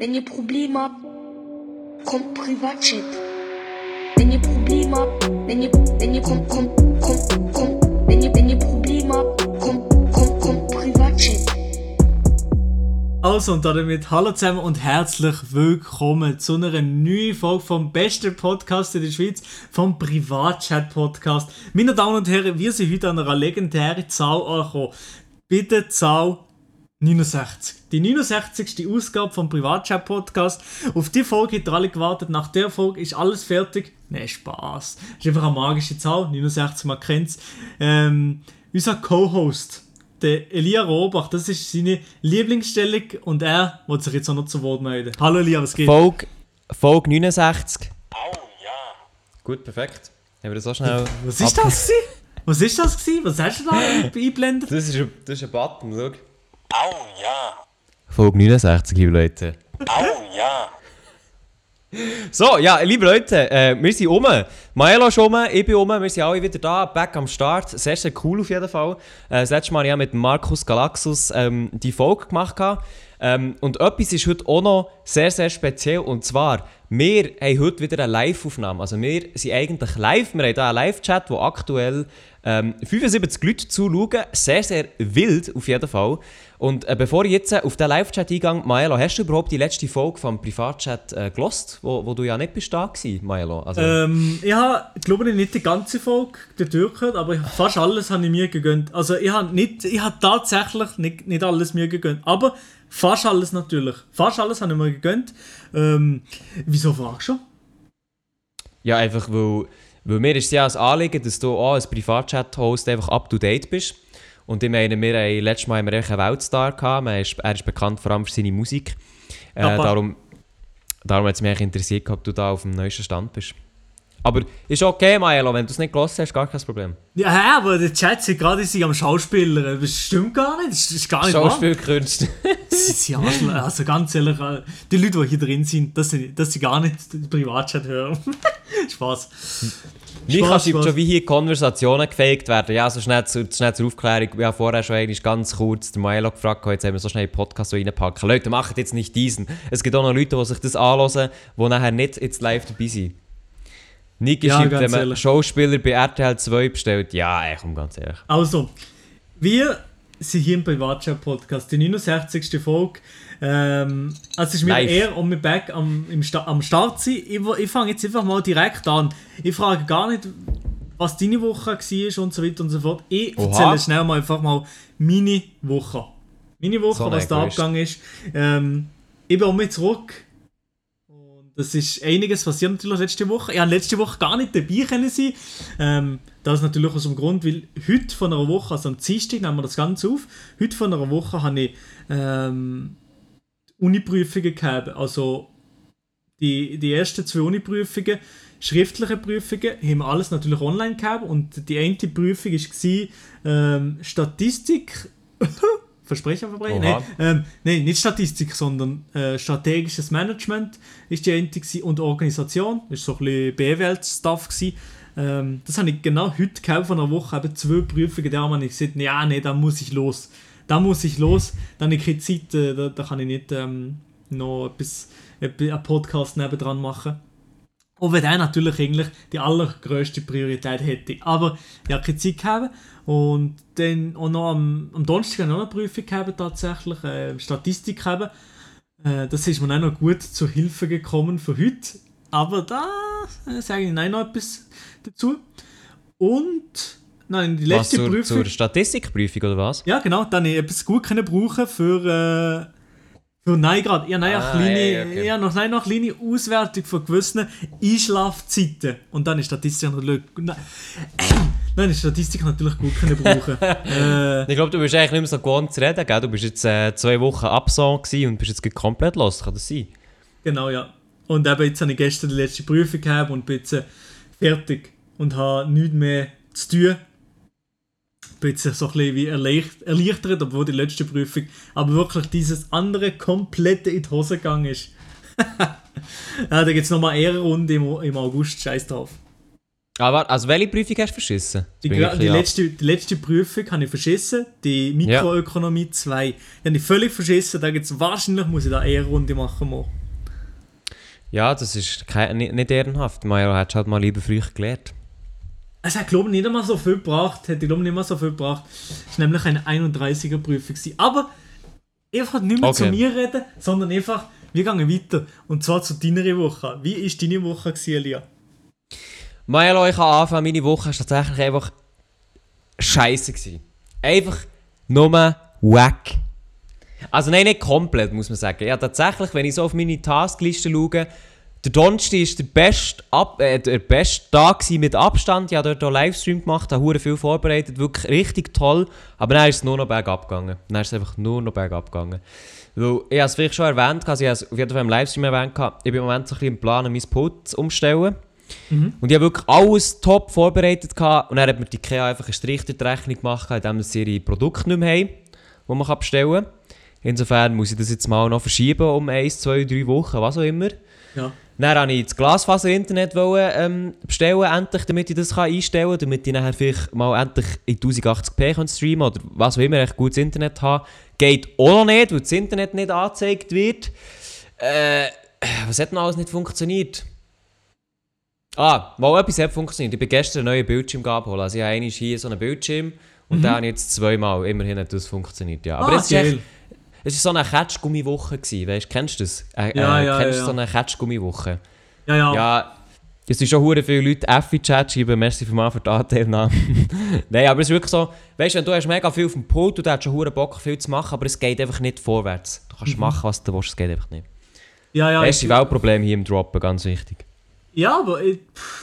Wenn ihr Probleme habt, kommt Privatchat. Wenn ihr Probleme habt, wenn ihr, wenn ihr, kommt, kommt, kommt, kommt, wenn ihr, wenn ihr Probleme habt, kommt, kommt, kommt Privatchat. Also und damit hallo zusammen und herzlich willkommen zu einer neuen Folge vom besten Podcast in der Schweiz, vom Privatchat-Podcast. Meine Damen und Herren, wir sind heute an einer legendären Zahl angekommen. Bitte Zahl 69. Die 69. Ausgabe vom Privatchat-Podcast. Auf die Folge habt ihr alle gewartet. Nach der Folge ist alles fertig. Ne, Spaß. Ist einfach eine magische Zahl. 69, man kennt's. Ähm, unser Co-Host, der Elia Robach, das ist seine Lieblingsstellung und er wird sich jetzt auch noch zu Wort melden. Hallo Elia, was geht? Folge, Folge 69. Oh ja. Gut, perfekt. Haben wir das so schnell. Was ist das? Was ist das? Was hast du da eingeblendet? Das ist, ein, das ist ein Button, schau. Au ja. Folge 69, liebe Leute. Au ja. So, ja, liebe Leute, äh, wir sind um. Maelo ist um, ich bin um, wir sind alle wieder da, back am Start. Sehr, sehr cool auf jeden Fall. Äh, das letzte Mal ja mit Markus Galaxus ähm, die Folge gemacht. Ähm, und etwas ist heute auch noch sehr, sehr speziell. Und zwar, wir haben heute wieder eine Live-Aufnahme. Also wir sind eigentlich live, wir haben hier einen Live-Chat, wo aktuell ähm, 75 Leute zuschauen. Sehr, sehr wild auf jeden Fall. Und äh, bevor ich jetzt äh, auf den Live-Chat eingehe, Maelo, hast du überhaupt die letzte Folge vom Privatchat äh, gelost, wo, wo du ja nicht bist da gewesen, Maelo? Also, ähm, ich habe, glaube ich, nicht die ganze Folge durchgehört, aber fast alles habe ich mir gegönnt. Also ich habe nicht, ich habe tatsächlich nicht, nicht alles mir gegönnt, aber fast alles natürlich. Fast alles habe ich mir gegönnt. Ähm, wieso fragst du? Ja, einfach weil, weil mir ist ja das Anliegen, dass du auch als Privatchat-Host einfach up-to-date bist. Und ich meine, wir haben letztes Mal einen Weltstar gehabt. Er ist, er ist bekannt vor allem für seine Musik. Äh, darum darum hat es mich interessiert, ob du da auf dem neuesten Stand bist. Aber ist okay, Maelo, wenn du es nicht gelassen hast, gar kein Problem. Ja, aber der Chat sind gerade sie am Schauspieler. Das stimmt gar nicht. Das ist gar nicht Schauspielkünste. sie sind Also ganz ehrlich, äh, die Leute, die hier drin sind, dass sie, dass sie gar nicht den Privatchat hören. Spaß. Wie kannst du schon wie hier Konversationen gefaked werden. Ja, so schnell, zu, schnell zur Aufklärung. Wir haben vorher schon eigentlich ganz kurz den Milo gefragt, jetzt haben wir so schnell einen Podcast reinpacken. Leute, macht jetzt nicht diesen. Es gibt auch noch Leute, die sich das anhören, die nachher nicht jetzt live dabei sind. Niki ja, schreibt, wenn man ehrlich. Schauspieler bei RTL 2 bestellt. Ja, ey, komm ganz ehrlich. Also, wir sind hier im Privatchat-Podcast, die 69. Folge. Ähm, also es ist mir Live. eher um mich back am, im Sta am Start sein. Ich, ich fange jetzt einfach mal direkt an. Ich frage gar nicht, was deine Woche war und so weiter und so fort. Ich Oha. erzähle schnell mal einfach mal meine Woche. Meine Woche, so was da abgegangen ist. Ähm, ich bin um mich zurück. Das ist einiges passiert natürlich letzte Woche. Ich habe letzte Woche gar nicht dabei können sein. Ähm, das natürlich aus dem Grund, weil heute von einer Woche, also am Dienstag nehmen wir das Ganze auf, heute von einer Woche habe ich ähm, Uni-Prüfungen gehabt. Also die, die ersten zwei Uni-Prüfungen, schriftliche Prüfungen, haben wir alles natürlich online gehabt. Und die eine Prüfung war ähm, Statistik. Versprechen, Verbrechen? Nein, ähm, nein, nicht Statistik, sondern äh, strategisches Management ist die eine und Organisation. Das war so ein bisschen BWL-Stuff. Ähm, das habe ich genau heute gehabt, von einer Woche, eben zwei Prüfungen, da habe ich gesagt, ja, nee, da muss ich los da muss ich los, dann habe ich keine Zeit, äh, da, da kann ich nicht ähm, noch etwas, einen Podcast nebendran machen. Auch wenn der natürlich eigentlich die allergrößte Priorität hätte. Aber ich habe keine Zeit gehabt. Und dann auch noch am, am Donnerstag habe ich noch eine Prüfung gehabt, tatsächlich, äh, Statistik gehabt. Äh, das ist mir auch noch gut zur Hilfe gekommen für heute. Aber da äh, sage ich nein noch etwas dazu. Und Nein, die letzte was, zur, Prüfung. Zur Statistikprüfung oder was? Ja, genau. Dann habe ich etwas gut können brauchen für. Äh, für nein, gerade. Ja, nein, ah, kleine, okay. ja, noch, nein, noch kleine Auswertung von gewissen Einschlafzeiten. Und dann ist Statistik natürlich. Nein, nein ist Statistik natürlich gut können brauchen. äh, ich glaube, du bist eigentlich nicht mehr so gewohnt zu reden, gell? Du bist jetzt äh, zwei Wochen absong und bist jetzt komplett los. Kann das sein? Genau, ja. Und eben jetzt habe ich gestern die letzte Prüfung gehabt und bin jetzt äh, fertig. Und habe nichts mehr zu tun bin jetzt so ein bisschen wie erleichtert, obwohl die letzte Prüfung aber wirklich dieses andere komplette in die Hose gegangen ist. ja, da gibt es nochmal eine Runde im, im August, scheiß drauf. Aber also welche Prüfung hast du verschissen? Die, die, letzte, die letzte Prüfung habe ich verschissen, die Mikroökonomie ja. 2. Die habe ich völlig verschissen, da gibt's wahrscheinlich muss ich da eher Runde machen. Mal. Ja, das ist kein, nicht, nicht ehrenhaft. Mario hat halt mal lieber früh gelernt. Es hat, glaube ich, nicht einmal so viel gebracht. Hätte, glaube nicht mal so viel gebracht. Es war nämlich eine 31er Prüfung. Aber einfach nicht mehr okay. zu mir reden, sondern einfach, wir gehen weiter. Und zwar zu deiner Woche. Wie war deine Woche, Elia? Maelo, ich kann anfangen. Meine Woche war tatsächlich einfach scheiße. Gewesen. Einfach nur wack. Also nein, nicht komplett, muss man sagen. Ja, tatsächlich, wenn ich so auf meine Taskliste schaue, der Donnerstag war der beste, Ab äh, der beste Tag mit Abstand. Ich habe dort einen Livestream gemacht, habe viel vorbereitet, wirklich richtig toll. Aber dann ist es nur noch bergab gegangen. Dann ist es einfach nur noch bergab gegangen. Weil, ich habe es vielleicht schon erwähnt, also ich habe es auf jeden Fall im Livestream erwähnt, ich bin im Moment so ein bisschen im Plan, mein Put umstellen. Mhm. Und ich habe wirklich alles top vorbereitet. Gehabt. Und dann hat mir die IKEA einfach eine Strich durch die Rechnung gemacht, indem sie ihre Produkte nicht mehr haben, die man bestellen kann. Insofern muss ich das jetzt mal noch verschieben um 1, 2, 3 Wochen, was auch immer. Ja. Dann wollte ich das Glasfaser-Internet ähm, bestellen, endlich, damit ich das kann einstellen kann, damit ich nachher vielleicht mal endlich in 1080p kann streamen oder was auch immer, echt gutes Internet habe. Geht auch noch nicht, weil das Internet nicht angezeigt wird. Äh, was hat noch alles nicht funktioniert? Ah, mal etwas hat funktioniert. Ich bin gestern einen neuen Bildschirm abholen. Also ich habe hier so einen Bildschirm und mhm. dann habe ich jetzt zweimal. Immerhin hat das funktioniert, ja. Aber ah, jetzt ist es war so eine Ketschgummiwoche, weißt Kennst du das? Äh, ja, ja, kennst du ja, so eine Ketschgummiwoche? Ja, ja. Ja, es sind schon hure viele Leute F in Chat schreiben, merci für mal für die Anteilnahme. Nein, aber es ist wirklich so, weißt du, du hast mega viel auf dem Pult und du hast schon hure Bock viel zu machen, aber es geht einfach nicht vorwärts. Du kannst mhm. machen, was du willst, es geht einfach nicht. Ja, ja. Ist ein Weltproblem hier im Droppen, ganz wichtig. Ja, aber ich,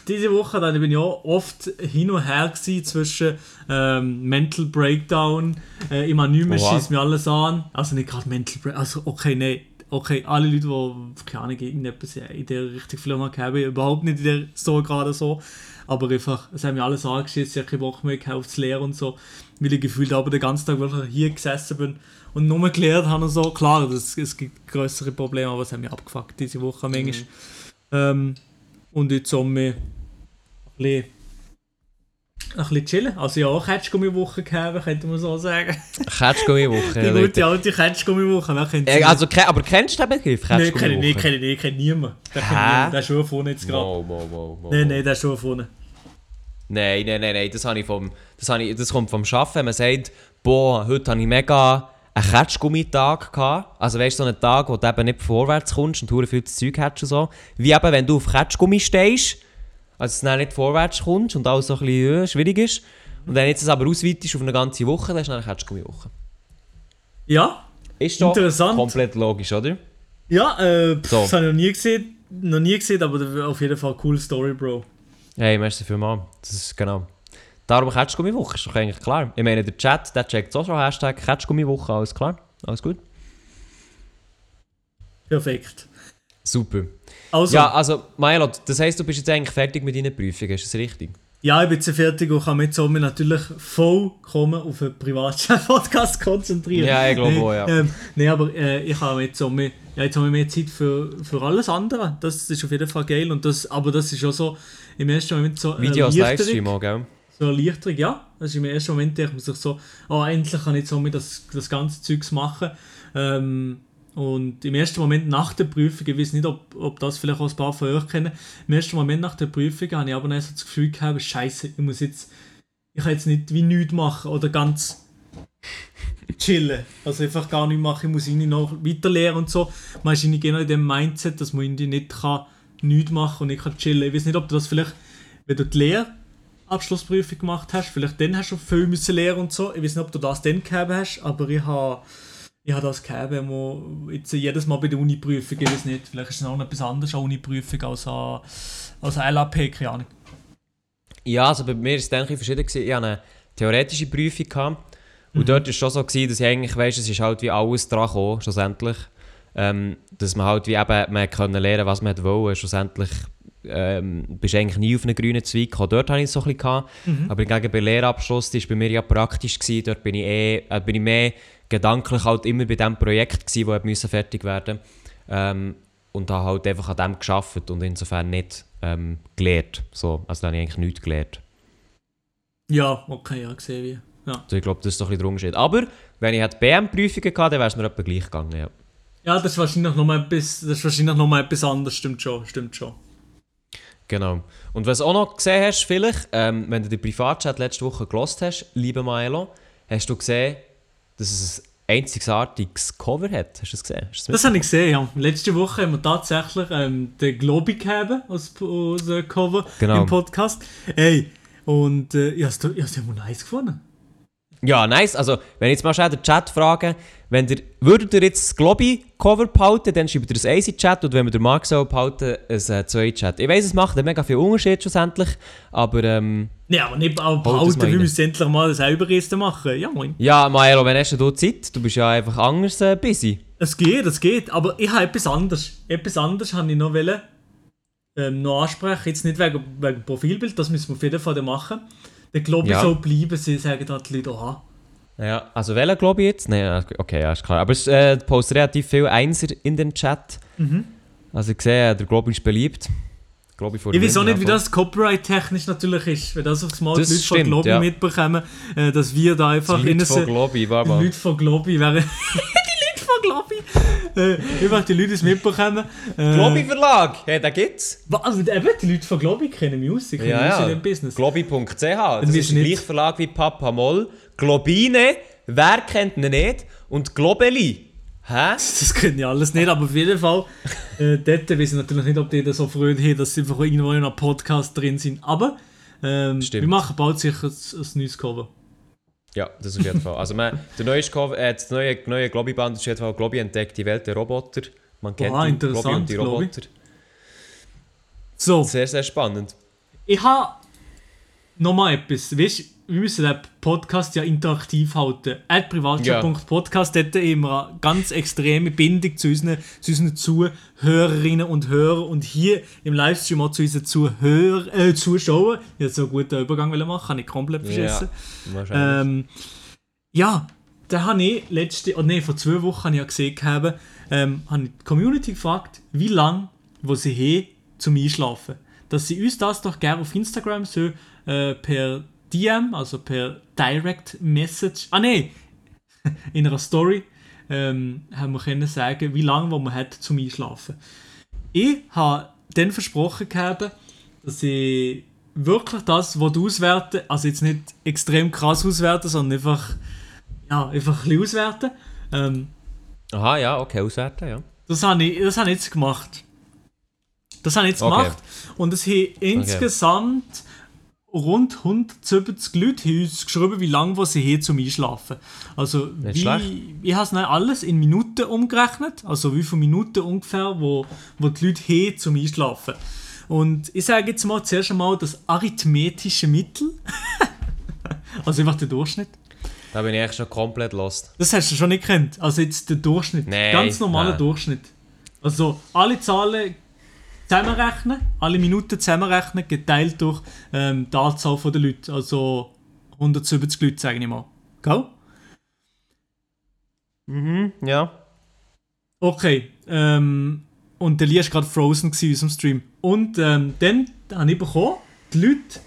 diese Woche dann bin ich auch oft hin und her zwischen ähm, Mental Breakdown, äh, immer nicht mehr schießt mir alles an. Also nicht gerade Mental Breakdown, also okay, nein, okay, alle Leute, die, keine Ahnung, irgendetwas in der Richtung vielleicht haben, überhaupt nicht in der Story gerade so, aber einfach, es haben mir alles angeschissen, ich habe Bock mehr gehabt zu lernen und so, weil ich gefühlt aber den ganzen Tag wirklich hier gesessen bin und nur gelernt habe und so. Klar, das, es gibt größere Probleme, aber es haben mich abgefuckt diese Woche manchmal. Mhm. Ähm, und jetzt Sommer ein bisschen, ein bisschen chillen. Also ja, auch Ketschgummiwoche gehabt, könnte man so sagen. Ketschgummiwoche, Die gute alte Ketschgummiwoche. Äh, also, aber kennst du den Begriff? Nein, kenne ich nicht, kenne ich nicht, kenne niemanden. Der, kenn der ist schon vorne jetzt gerade. Wow, wow, wow, wow. Nein, nein, der ist schon vorne. Nein, nein, nein, nein, das, habe ich vom, das, habe ich, das kommt vom Arbeiten. Man sagt, boah, heute habe ich mega einen Ketschgummitag gehabt. Also weißt du, so einen Tag, wo du eben nicht vorwärts kommst und du viel Zeug hast und so. Wie eben, wenn du auf Ketschgummi stehst, also dass du nicht vorwärts kommst und alles so ein bisschen äh, schwierig ist. Und dann jetzt es aber ausweitest auf eine ganze Woche, dann ist dann eine Ketschgummiwoche. Ja, ist doch interessant. komplett logisch, oder? Ja, äh, so. das habe ich noch nie gesehen, noch nie gesehen, aber auf jeden Fall eine coole Story, Bro. Hey, merci vielmals. Das ist genau. Darum Ketschgummiwoche, ist doch eigentlich klar. Ich meine, der Chat, der checkt auch schon Hashtag Ketschgummiwoche, alles klar? Alles gut? Perfekt. Super. Also, ja, also, Milo, das heisst, du bist jetzt eigentlich fertig mit deinen Prüfungen, ist das richtig? Ja, ich bin jetzt fertig und kann mich jetzt natürlich vollkommen auf einen Privatchat-Podcast konzentrieren. Ja, ich glaube auch, ja. Ähm, Nein, aber äh, ich habe jetzt, so mehr, ja, jetzt habe ich mehr Zeit für, für alles andere. Das ist auf jeden Fall geil. Und das, aber das ist auch so im ersten Moment so. Äh, Videos, Livestream auch, gell? So Erleichterung, ja. Das ist im ersten Moment, denkt man sich so, oh, endlich kann ich so mit das, das ganze Zeugs machen. Ähm, und im ersten Moment nach der Prüfung, ich weiß nicht, ob, ob das vielleicht auch ein paar von euch kennen, im ersten Moment nach der Prüfung habe ich aber dann so das Gefühl gehabt, scheiße, ich muss jetzt, ich kann jetzt nicht wie nichts machen oder ganz chillen. Also einfach gar nichts machen, ich muss irgendwie noch weiter lernen und so. Man ist irgendwie genau in dem Mindset, dass man irgendwie nicht kann, nichts machen und nicht kann chillen. Ich weiß nicht, ob das vielleicht, wenn du die Lehre Abschlussprüfung gemacht hast. Vielleicht dann hast du viel müssen lernen und so. Ich weiß nicht, ob du das dann gehabt hast, aber ich habe ich habe das gehabt, wo jetzt jedes Mal bei der Uni-Prüfung, ich weiß nicht, vielleicht ist es noch etwas anderes an Uni-Prüfung als an, als an LAP, keine Ahnung. Ja, also bei mir war es dann verschieden. Ich hatte eine theoretische Prüfung gehabt, und mhm. dort war es schon so, gewesen, dass ich eigentlich, weißt, es ist halt wie alles dran gekommen, schlussendlich. Ähm, dass man halt wie eben, man können lernen, was man wollte, schlussendlich ähm, bist eigentlich nie auf einen grünen Zweig gekommen. Dort hatte ich es so ein bisschen. Gehabt. Mhm. Aber gegen bei Lehrabschluss war bei mir ja praktisch. Gewesen. Dort bin ich, eh, äh, bin ich mehr gedanklich halt immer bei dem Projekt, gewesen, das fertig werden ähm, und habe halt einfach an dem geschafft und insofern nicht ähm, gelernt. So, also da habe ich eigentlich nichts gelernt. Ja, okay, ja, gesehen wie. Ja. Also ich glaube, das ist doch ein bisschen der Unterschied. Aber wenn ich BM-Prüfungen hatte, dann wäre es mir etwa gleich gegangen, ja. Ja, das ist wahrscheinlich nochmal etwas, das ist wahrscheinlich noch mal etwas anderes, stimmt schon, stimmt schon. Genau. Und was du auch noch gesehen hast, vielleicht, ähm, wenn du den Privatchat letzte Woche gelost hast, liebe Maelo, hast du gesehen, dass es ein einzigartiges Cover hat. Hast du das gesehen? das, das habe ich gesehen, ja. Letzte Woche haben wir tatsächlich ähm, den Globi gegeben als, als äh, Cover genau. im Podcast. Ey, und äh, ich habe es ja nice gefunden. Ja, nice. Also, wenn ich jetzt mal schnell den Chat frage, wenn ihr, würdet ihr jetzt das Globi-Cover behalten, dann schreibt ihr ein Easy-Chat und wenn wir den Mark so behalten, ein äh, zwei-Chat. Ich weiss, es macht mega viel Unterschied schlussendlich, aber ähm, Ja, aber nicht auch behalten, wir müssen endlich mal ein Selberresten machen. Ja, moin. Ja, Maelo, wenn hast du Zeit? Du bist ja einfach anders äh, busy. Es geht, es geht, aber ich habe etwas anderes. Etwas anderes habe ich noch wollen, ähm, noch ansprechen, jetzt nicht wegen, wegen Profilbild, das müssen wir auf jeden Fall machen. Der Globi ja. soll bleiben, sie sagen da die Leute, aha. Ja, also welcher Globi jetzt? Nein, okay, ja, ist klar. Aber es äh, postet relativ viel Einser in den Chat. Mhm. Also ich sehe, der Globi ist beliebt. Globi ich weiß auch nicht, wie das copyright-technisch natürlich ist. Wenn das aufs Mal das Leute stimmt, von Globi ja. mitbekommen, äh, dass wir da einfach... Die Leute von Globi, war Die Leute von Globi wären... Globi. Äh, ich die Leute es mitbekommen. Äh, Globi Verlag, ja, da gibt's. Also eben, die Leute von Globi kennen Musik, kennen ja, ja. Business. Globi.ch, das ist der gleiche Verlag wie Papa Moll. Globine, wer kennt ihn nicht? Und Globeli. Hä? Das können ja alles nicht, aber auf jeden Fall, äh, dort weiß ich natürlich nicht, ob die das so freuen haben, dass sie einfach irgendwo in einem Podcast drin sind. Aber ähm, wir machen bald sicher ein, ein neues Cover. Ja, das auf jeden Fall. Also man, der neue, äh, das neue, neue Globi-Band ist auf jeden Fall Globi entdeckt die Welt der Roboter. Man kennt Boah, die Globi und die Roboter. So. Sehr, sehr spannend. Ich habe nochmal etwas. Weißt, wir müssen den Podcast ja interaktiv halten. At privatchat.podcast ja. hat immer eine ganz extreme Bindung zu unseren, zu unseren Zuhörerinnen und Hörern und hier im Livestream auch zu unseren Zuhör äh, Zuschauern. Ich hätte so einen guten Übergang machen kann ich komplett verschissen. Ja, ähm, ja da habe ich letzte, oh nee, vor zwei Wochen habe ich ja gesehen, habe, ähm, habe ich die Community gefragt, wie lange wo sie haben zum Einschlafen. Dass sie uns das doch gerne auf Instagram so äh, per DM, also per Direct Message, ah nein, in einer Story, ähm, haben wir können sagen, wie lange man hat zum Einschlafen. Ich habe dann versprochen gehabt, dass ich wirklich das, was du auswerten, also jetzt nicht extrem krass auswerten, sondern einfach, ja, einfach ein bisschen auswerten. Ähm, Aha, ja, okay, auswerten, ja. Das habe ich, das habe ich jetzt gemacht. Das habe ich jetzt okay. gemacht. Und es haben insgesamt rund 170 Leute haben uns geschrieben, wie lange sie hier zum Einschlafen. Also, wie, ich habe es alles in Minuten umgerechnet, also wie viele Minuten ungefähr, wo, wo die Leute hier zum Einschlafen. Und ich sage jetzt mal zuerst einmal das arithmetische Mittel. also einfach der Durchschnitt. Da bin ich eigentlich schon komplett lost. Das hast du schon nicht kennt. Also jetzt der Durchschnitt. Nee, ganz normaler. Durchschnitt. Also alle Zahlen zusammenrechnen, alle Minuten zusammenrechnen, geteilt durch ähm, die Anzahl der Leute. Also 170 Leute, sage ich mal. Gell? Mhm, ja. Okay, ähm, und der Lee war gerade frozen in unserem Stream. Und ähm, dann habe ich bekommen, die Leute,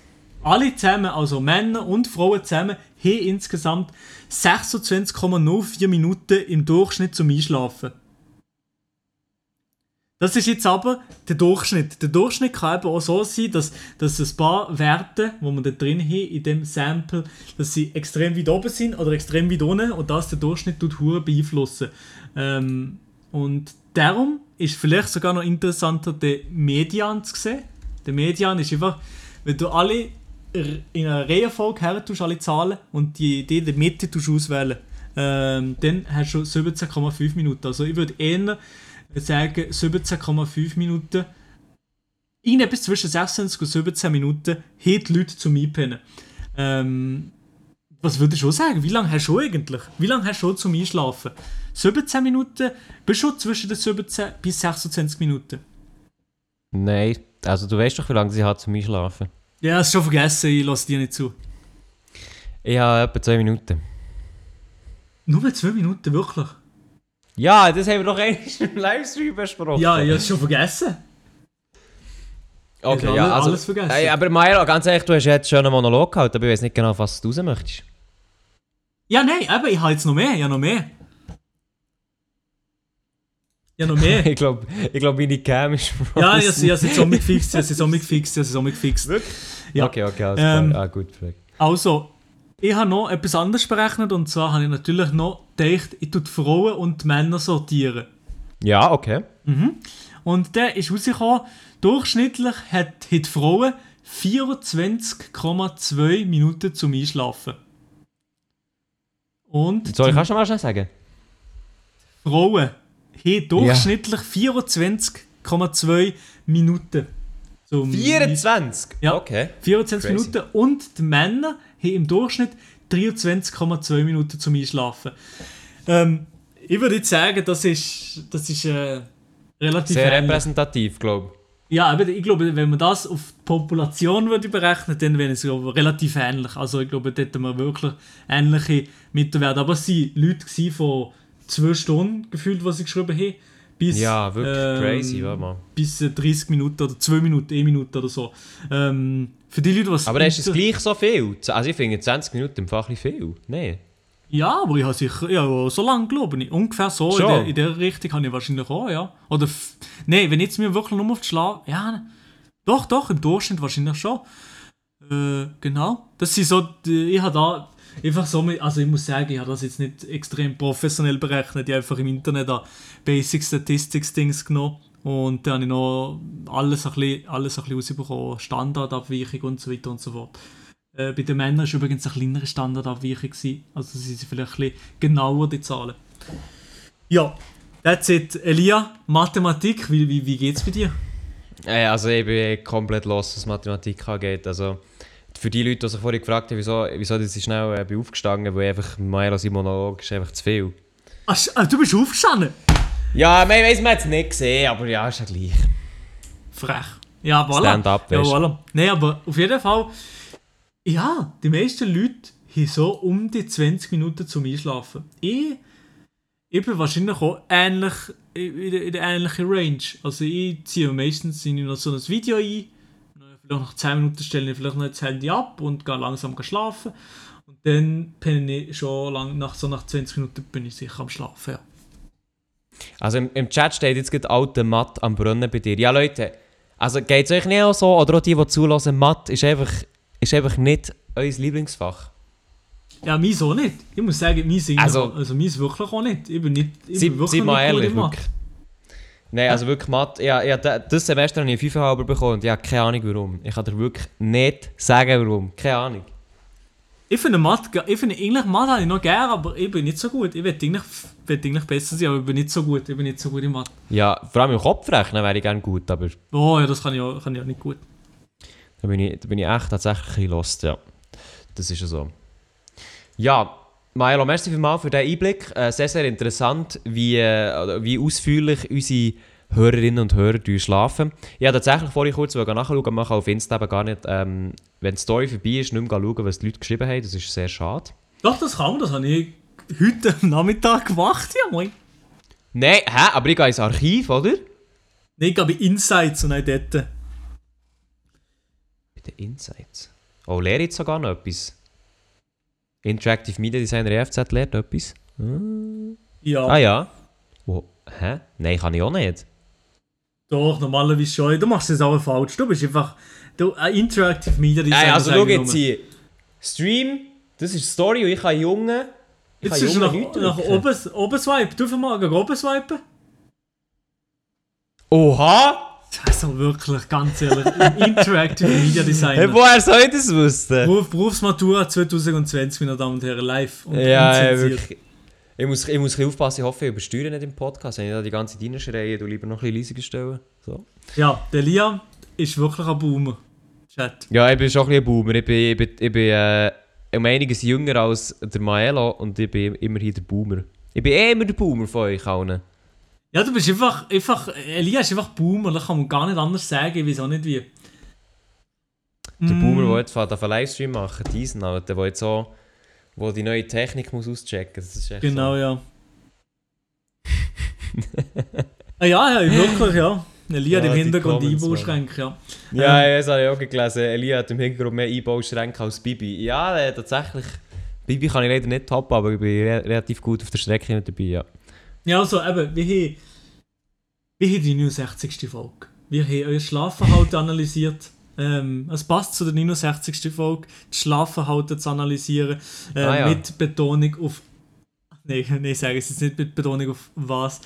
alle zusammen, also Männer und Frauen zusammen, haben insgesamt 26,04 Minuten im Durchschnitt zum Einschlafen. Das ist jetzt aber der Durchschnitt. Der Durchschnitt kann eben auch so sein, dass, dass ein paar Werte, die wir da drin haben, in dem Sample, dass sie extrem weit oben sind oder extrem weit unten und das der Durchschnitt tut beeinflussen. Ähm, und darum ist vielleicht sogar noch interessanter, den Median zu sehen. Der Median ist einfach, wenn du alle in einer Reihenfolge her tust, alle Zahlen und die, die in der Mitte auswählen, ähm, dann hast du 17,5 Minuten. Also ich würde eher sagen 17,5 Minuten. In etwas zwischen 26 und 17 Minuten haben die Leute zum Einpennen. Ähm, was würdest du sagen? Wie lange hast du eigentlich? Wie lange hast du zum Einschlafen? 17 Minuten? Bist du schon zwischen den 17 bis 26 Minuten? Nein, also du weißt doch, wie lange sie hat zum Einschlafen. Ja, hast schon vergessen, ich lasse dir nicht zu. Ich habe etwa 2 Minuten. Nur 2 Minuten, wirklich? Ja, das haben wir doch eigentlich im Livestream besprochen. Ja, ich habe es schon vergessen. Okay, ja, also, alles vergessen. Ey, aber Mairo, ganz ehrlich, du hast jetzt schon einen Monolog gehalten, aber ich weiß nicht genau, was du raus möchtest. Ja, nein, aber ich habe jetzt noch mehr, ja noch mehr. Ja, noch mehr. ich glaube, ich glaub, meine Cam ist Ja, ich, habe sie zusammen gefixt, ich habe sie zusammen gefixt, ich habe sie zusammen gefixt. Wirklich? Ja. Okay, okay, alles ähm, klar. Ah, gut, perfekt. Also, ich habe noch etwas anderes berechnet und zwar habe ich natürlich noch gedacht, ich tue die Frauen und die Männer sortieren. Ja, okay. Mhm. Und der ist rausgekommen, durchschnittlich hat die Frauen 24,2 Minuten zum Einschlafen. Und Soll ich auch schon mal schnell sagen? Frauen haben durchschnittlich ja. 24,2 Minuten. Zum 24? Ja, okay. 24 Crazy. Minuten. Und die Männer haben im Durchschnitt 23,2 Minuten zum Einschlafen. Ähm, ich würde jetzt sagen, das ist, das ist äh, relativ Sehr ähnlich. repräsentativ, glaube ich. Ja, aber ich glaube, wenn man das auf die Population würde berechnen, dann wäre es glaube, relativ ähnlich. Also ich glaube, dort hätten wir wirklich ähnliche Mittelwerte. Aber es waren Leute von zwei Stunden gefühlt, was sie geschrieben haben. Bis, ja, wirklich ähm, crazy, warte mal. Bis 30 Minuten oder 2 Minuten, 1 Minute oder so. Ähm, für die Leute, was... Aber ist es gleich so viel? Also ich finde 20 Minuten im Fall viel. Nein. Ja, aber ich habe sicher ja, so lange glaube ich. Ungefähr so in der, in der, Richtung habe ich wahrscheinlich auch, ja. Oder nein, wenn jetzt mir wirklich nur auf die Schlaf. Ja, doch, doch, im Durchschnitt wahrscheinlich schon. Äh, genau. Das sind so. Ich habe da einfach so. Also ich muss sagen, ich habe das jetzt nicht extrem professionell berechnet. Ich habe einfach im Internet da Basic Statistics Dings genommen. Und dann habe ich noch alles ein bisschen, alles ein bisschen rausbekommen. Standardabweichung und so weiter und so fort. Äh, bei den Männern war übrigens eine kleinere Standardabweichung. Gewesen. Also sie sind vielleicht ein bisschen genauer, die Zahlen. Ja, that's it. Elia, Mathematik, wie, wie, wie geht es bei dir? Äh, also ich bin komplett los, was Mathematik angeht. Also für die Leute, die sich vorhin gefragt haben, wieso, wieso das ist schnell äh, aufgestanden, weil einfach Maira Monolog ist einfach zu viel. Ach, du bist aufgestanden? Ja, man weiß man jetzt nicht gesehen, aber ja, ist ja gleich. Frech. Ja, voilà. Stand-up, ja, voilà. Nein, aber auf jeden Fall ja, die meisten Leute haben so um die 20 Minuten zum Einschlafen. Ich, ich bin wahrscheinlich auch ähnlich in der, in der ähnlichen Range. Also ich ziehe meistens noch so ein Video ein, vielleicht nach 10 Minuten stelle ich vielleicht noch das Handy ab und gehe langsam schlafen. Und dann bin ich schon lang, nach, so nach 20 Minuten bin ich sicher am Schlafen, ja. Also im, im Chat steht jetzt gerade alte Matt am Brunnen bei dir. Ja Leute, also geht es euch nicht auch so, oder auch die, die zulassen, Matt ist einfach ist einfach nicht euer Lieblingsfach. Ja, meins auch nicht. Ich muss sagen, meins, also, also meins wirklich auch nicht. Ich bin nicht ich bin wirklich mal ehrlich, wirklich. Nein, also wirklich Mathe, ja, ja, das Semester habe ich 5,5 bekommen und ich habe keine Ahnung warum. Ich kann dir wirklich nicht sagen warum. Keine Ahnung. Ich finde Mathe, ich finde eigentlich Mathe habe ich noch gerne, aber ich bin nicht so gut. Ich will eigentlich, will eigentlich besser sein, aber ich bin nicht so gut. Ich bin nicht so gut in Mathe. Ja, vor allem im Kopfrechnen wäre ich gerne gut, aber... Oh ja, das kann ich auch, kann ich auch nicht gut. Da bin ich, da bin ich echt tatsächlich ein lost, ja. Das ist ja so. Ja, Milo, merci vielmals für diesen Einblick. Äh, sehr, sehr interessant, wie, äh, wie ausführlich unsere Hörerinnen und Hörer schlafen. Ich habe tatsächlich vorhin kurz nachschauen, man kann auf Insta aber gar nicht, ähm, wenn die Story vorbei ist, nicht mehr schauen, was die Leute geschrieben haben. Das ist sehr schade. Doch, das kann man, das habe ich heute Nachmittag gemacht, ja moin. Nein, hä? Aber ich gehe ins Archiv, oder? Nein, ich gehe bei Insights und nicht dort den Insights. Oh, lehre jetzt sogar noch etwas. Interactive Media Designer EFZ lehrt etwas. Hm. Ja. Ah ja. Oh, hä? Nein, kann ich auch nicht. Doch, normalerweise schon. Du machst es auch falsch. Du bist einfach du, ein Interactive Media Designer. Nein, also schau jetzt hier. Stream, das ist Story und ich habe Junge. Ich jetzt ist nach, nach oben, oben swipen. Du mal oben swipen. Oha! Also wirklich, ganz ehrlich, Interactive Media Design. Hey, woher soll ich das wissen? Beruf, Berufsmatura 2020, meine Damen und Herren, live und ja, ja, wirklich. Ich muss, ich muss ein bisschen aufpassen, ich hoffe, ich übersteuere nicht im Podcast. Wenn ich da die ganze Zeit reinschreie, du lieber noch ein bisschen leiser stellen. So. Ja, der Liam ist wirklich ein Boomer. Chat. Ja, ich bin schon ein bisschen ein Boomer. Ich bin, ich bin, ich bin äh, um einiges jünger als der Maelo und ich bin immerhin der Boomer. Ich bin eh immer der Boomer von euch allen. Ja, du bist einfach, einfach Elia ist einfach Boomer, das kann man gar nicht anders sagen, ich weiß auch nicht wie. Der mm. Boomer, der jetzt auf einen Livestream machen, diesen Alter, der jetzt so, wo die neue Technik muss auschecken muss. Genau, so. ja. ah, ja, ja, wirklich, ja. Elia ja, hat im Hintergrund Einbauschränke, ja. Ja, ähm, das habe ich auch gelesen. Elia hat im Hintergrund mehr Einbauschränke als Bibi. Ja, äh, tatsächlich. Bibi kann ich leider nicht toppen, aber ich bin re relativ gut auf der Strecke dabei, ja. Ja, also eben, wir haben, wir haben die 69. Folge. Wir haben euer Schlafverhalten analysiert. Ähm, es passt zu der 69. Folge, das Schlafverhalten zu analysieren. Äh, ah, ja. Mit Betonung auf. Nein, nee, sage es jetzt nicht mit Betonung auf was.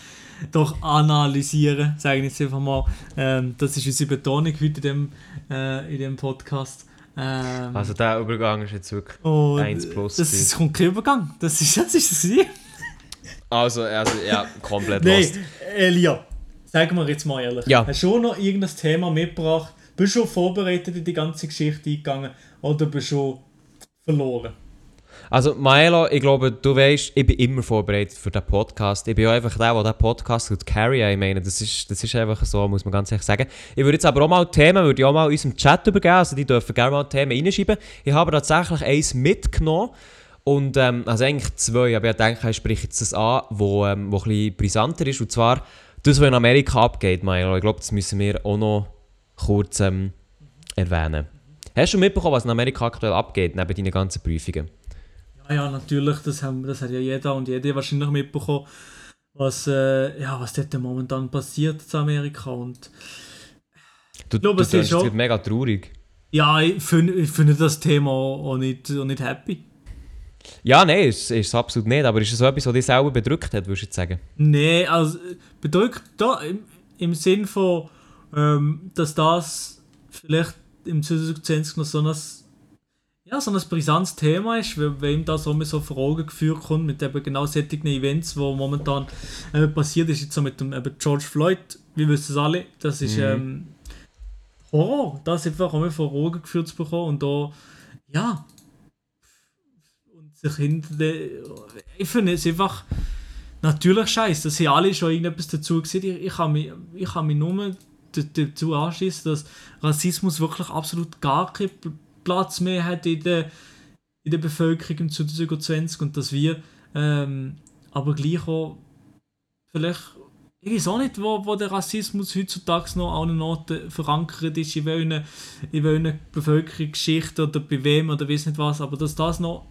Doch analysieren, sage ich jetzt einfach mal. Ähm, das ist unsere Betonung heute in dem, äh, in dem Podcast. Ähm, also der Übergang ist jetzt wirklich oh, 1 plus. Das ist, kommt kein Übergang. Das ist, das ist es. Also, also, ja, komplett Nein, Elia, sagen wir jetzt mal ehrlich. Ja. Hast du noch irgendein Thema mitgebracht? Bist du schon vorbereitet in die ganze Geschichte eingegangen oder bist du schon verloren? Also, Maelo, ich glaube, du weißt, ich bin immer vorbereitet für den Podcast. Ich bin auch einfach der, der diesen Podcast carry. Ich meine, das ist, das ist einfach so, muss man ganz ehrlich sagen. Ich würde jetzt aber auch mal Themen, würde ich auch mal unserem Chat übergeben. Also, die dürfen gerne mal Themen reinschreiben. Ich habe tatsächlich eins mitgenommen. Und, ähm, also eigentlich zwei, aber ich denke, ich spreche jetzt das an, wo, ähm, wo ein bisschen brisanter ist. Und zwar das, was in Amerika abgeht, Maelo. Ich glaube, das müssen wir auch noch kurz ähm, erwähnen. Hast du mitbekommen, was in Amerika aktuell abgeht, neben deinen ganzen Prüfungen? Ja, ja, natürlich, das, haben, das hat ja jeder und jede wahrscheinlich mitbekommen, was, äh, ja, was dort momentan passiert in Amerika. Und du, ich glaube, du es ist schon, mega traurig. Ja, ich finde, ich finde das Thema auch nicht, auch nicht happy. Ja, nein, ist, ist absolut nicht. Aber ist es so etwas, was dich selber bedrückt hat, würdest du sagen? Nein, also bedrückt da im, im Sinn von, ähm, dass das vielleicht im 2020 noch so ein, ja, so ein brisantes Thema ist, weil, weil ihm das auch so vor Augen geführt kommt mit eben genau solchen Events, wo momentan äh, passiert ist, jetzt so mit dem eben George Floyd, wir wissen es alle, das ist mhm. ähm, Horror, das einfach auch vor Augen geführt zu bekommen und da, ja, und sich hinter den, ich finde es einfach natürlich scheiße, dass sie alle schon irgendetwas dazu gesehen, ich, ich habe mich, ich mich nur dazu anschließen, dass Rassismus wirklich absolut gar keinen Platz mehr hat in der, in der Bevölkerung im 2020 und dass wir ähm, aber gleich auch vielleicht ich weiß auch nicht, wo, wo der Rassismus heutzutage noch an einer Ort verankert ist, in welcher, in welcher Bevölkerungsschicht oder bei wem oder weiß nicht was, aber dass das noch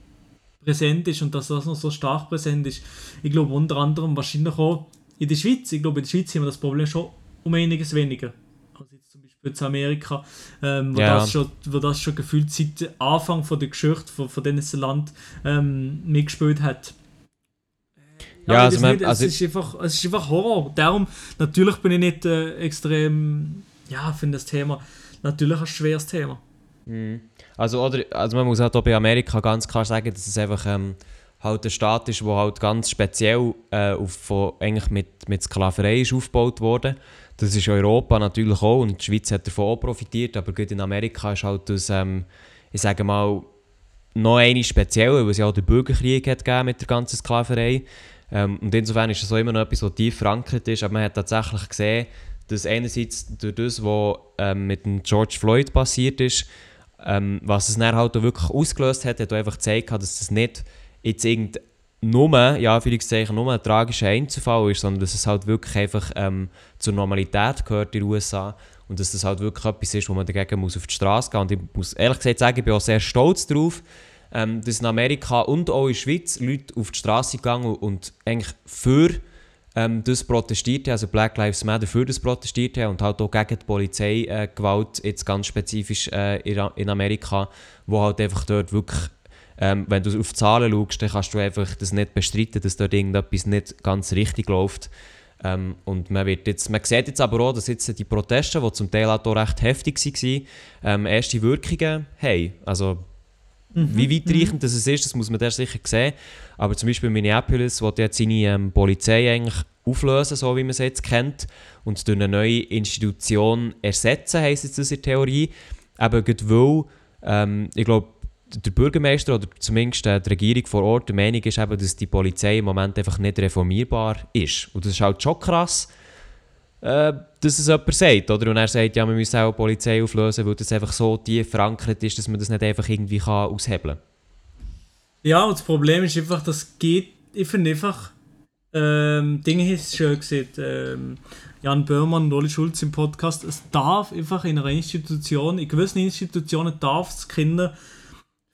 präsent ist und dass das noch so stark präsent ist, ich glaube unter anderem wahrscheinlich auch in der Schweiz. Ich glaube, in der Schweiz haben wir das Problem schon um einiges weniger. Also jetzt zum Beispiel in Amerika, ähm, wo, ja. das schon, wo das schon gefühlt seit Anfang von der Geschichte von, von diesem Land ähm, mitgespielt hat. Ja, ja also, man, nicht, also es, ist einfach, es ist einfach Horror. Darum, natürlich bin ich nicht äh, extrem, ja, finde das Thema natürlich ein schweres Thema. Mhm. Also, oder, also man muss halt auch bei Amerika ganz klar sagen, dass es einfach ähm, halt ein Staat ist, der halt ganz speziell äh, auf, von, eigentlich mit, mit Sklaverei ist aufgebaut wurde. Das ist Europa natürlich auch und die Schweiz hat davon auch profitiert, aber gut in Amerika ist halt das, ähm, ich sage mal, noch eine speziell, weil es ja auch den Bürgerkrieg hat mit der ganzen Sklaverei. Ähm, und insofern ist das auch immer noch etwas, was tief verankert ist, aber man hat tatsächlich gesehen, dass einerseits durch das, was ähm, mit dem George Floyd passiert ist, ähm, was es dann halt auch wirklich ausgelöst hat, hat einfach gezeigt, dass das nicht jetzt irgendein nur, ja, Anführungszeichen, nur ein tragischer Einzelfall ist, sondern dass es halt wirklich einfach ähm, zur Normalität gehört in den USA und dass das halt wirklich etwas ist, wo man dagegen muss auf die Straße gehen muss. Und ich muss ehrlich gesagt sagen, ich bin auch sehr stolz darauf, ähm, dass in Amerika und auch in der Schweiz Leute auf die Straße gegangen und eigentlich für ähm, das protestiert haben, also Black Lives Matter für das protestiert haben und halt auch gegen die Polizeigewalt, äh, jetzt ganz spezifisch äh, in Amerika, wo halt einfach dort wirklich ähm, wenn du auf die Zahlen schaust, dann kannst du einfach das nicht bestreiten, dass dort irgendetwas nicht ganz richtig läuft. Ähm, und man, wird jetzt, man sieht jetzt aber auch, dass jetzt die Proteste, die zum Teil auch recht heftig waren, ähm, erste Wirkungen haben. Also, mhm. wie weitreichend mhm. das ist, das muss man da sicher sehen. Aber zum Beispiel Minneapolis will jetzt seine ähm, Polizei eigentlich auflösen, so wie man es jetzt kennt, und durch eine neue Institution ersetzen, heisst es das in der Theorie. Eben, weil, ähm, ich glaube, der Bürgermeister oder zumindest die Regierung vor Ort der Meinung ist, eben, dass die Polizei im Moment einfach nicht reformierbar ist. Und das ist halt schon krass, äh, dass es jemand sagt. Oder? Und er sagt, ja, wir müssen auch die Polizei auflösen, weil das einfach so tief verankert ist, dass man das nicht einfach irgendwie kann aushebeln kann. Ja, und das Problem ist einfach, das geht, ich finde einfach, ähm, Dinge ist schön gesehen, ähm, Jan Böhmermann und Oli Schulz im Podcast, es darf einfach in einer Institution, in gewissen Institutionen darf es Kinder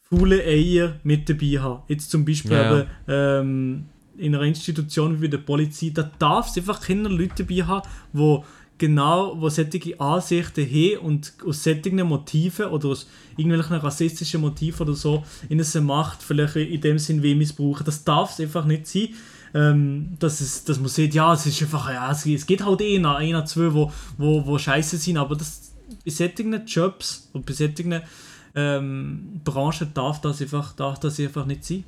faule Eier mit dabei haben. Jetzt zum Beispiel ja. eben, ähm, in einer Institution wie der Polizei, da darf es einfach Kinder Leute dabei haben, die genau, wo solche Ansichten haben und aus solchen Motiven oder aus irgendwelchen rassistischen Motiven oder so in eine Macht vielleicht in dem Sinn wie missbrauchen. Das darf es einfach nicht sein. Ähm, dass, es, dass man sieht, ja, es ist einfach, ja, es, es geht halt einer, einer, zwei, wo, wo, wo scheiße sind, aber das, bei solchen Jobs und bei solchen ähm, Branchen darf das, einfach, darf das einfach nicht sein.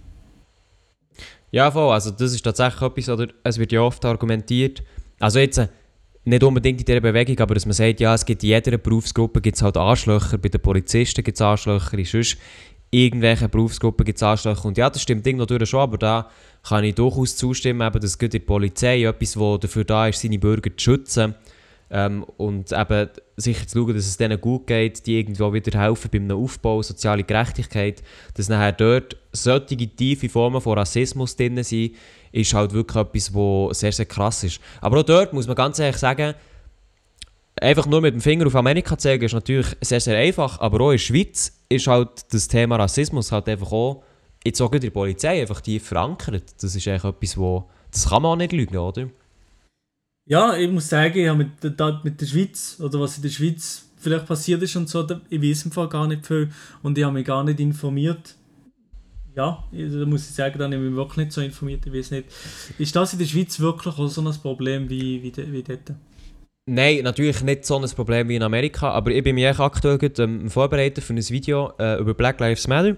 Ja, voll, also das ist tatsächlich etwas, oder es wird ja oft argumentiert, also jetzt nicht unbedingt in dieser Bewegung, aber dass man sagt, ja, es gibt in jeder Berufsgruppe gibt's halt Arschlöcher, bei den Polizisten gibt es Arschlöcher, in sonst irgendwelchen Berufsgruppen gibt es Arschlöcher. Und ja, das stimmt irgendwo schon, aber da kann ich durchaus zustimmen, eben, dass die Polizei etwas, das dafür da ist, seine Bürger zu schützen ähm, und eben sicher zu schauen, dass es denen gut geht, die irgendwo wieder helfen beim Aufbau, soziale Gerechtigkeit, dass nachher dort solche tiefe Formen von Rassismus drin sind, ist halt wirklich etwas, was sehr, sehr krass ist. Aber auch dort muss man ganz ehrlich sagen, einfach nur mit dem Finger auf Amerika zeigen, ist natürlich sehr, sehr einfach, aber auch in der Schweiz ist halt das Thema Rassismus halt einfach auch, jetzt auch in der Polizei, einfach tief verankert. Das ist eigentlich etwas, wo, das kann man auch nicht lügen, oder? Ja, ich muss sagen, ja, mit, mit der Schweiz, oder was in der Schweiz vielleicht passiert ist und so, ich weiß im Fall gar nicht viel und ich habe mich gar nicht informiert ja, da muss ich sagen, da bin ich mich wirklich nicht so informiert, ich weiß nicht. Ist das in der Schweiz wirklich auch so ein Problem wie, wie, wie dort? Nein, natürlich nicht so ein Problem wie in Amerika, aber ich bin mich aktuell ähm, vorbereitet für ein Video äh, über Black Lives Matter,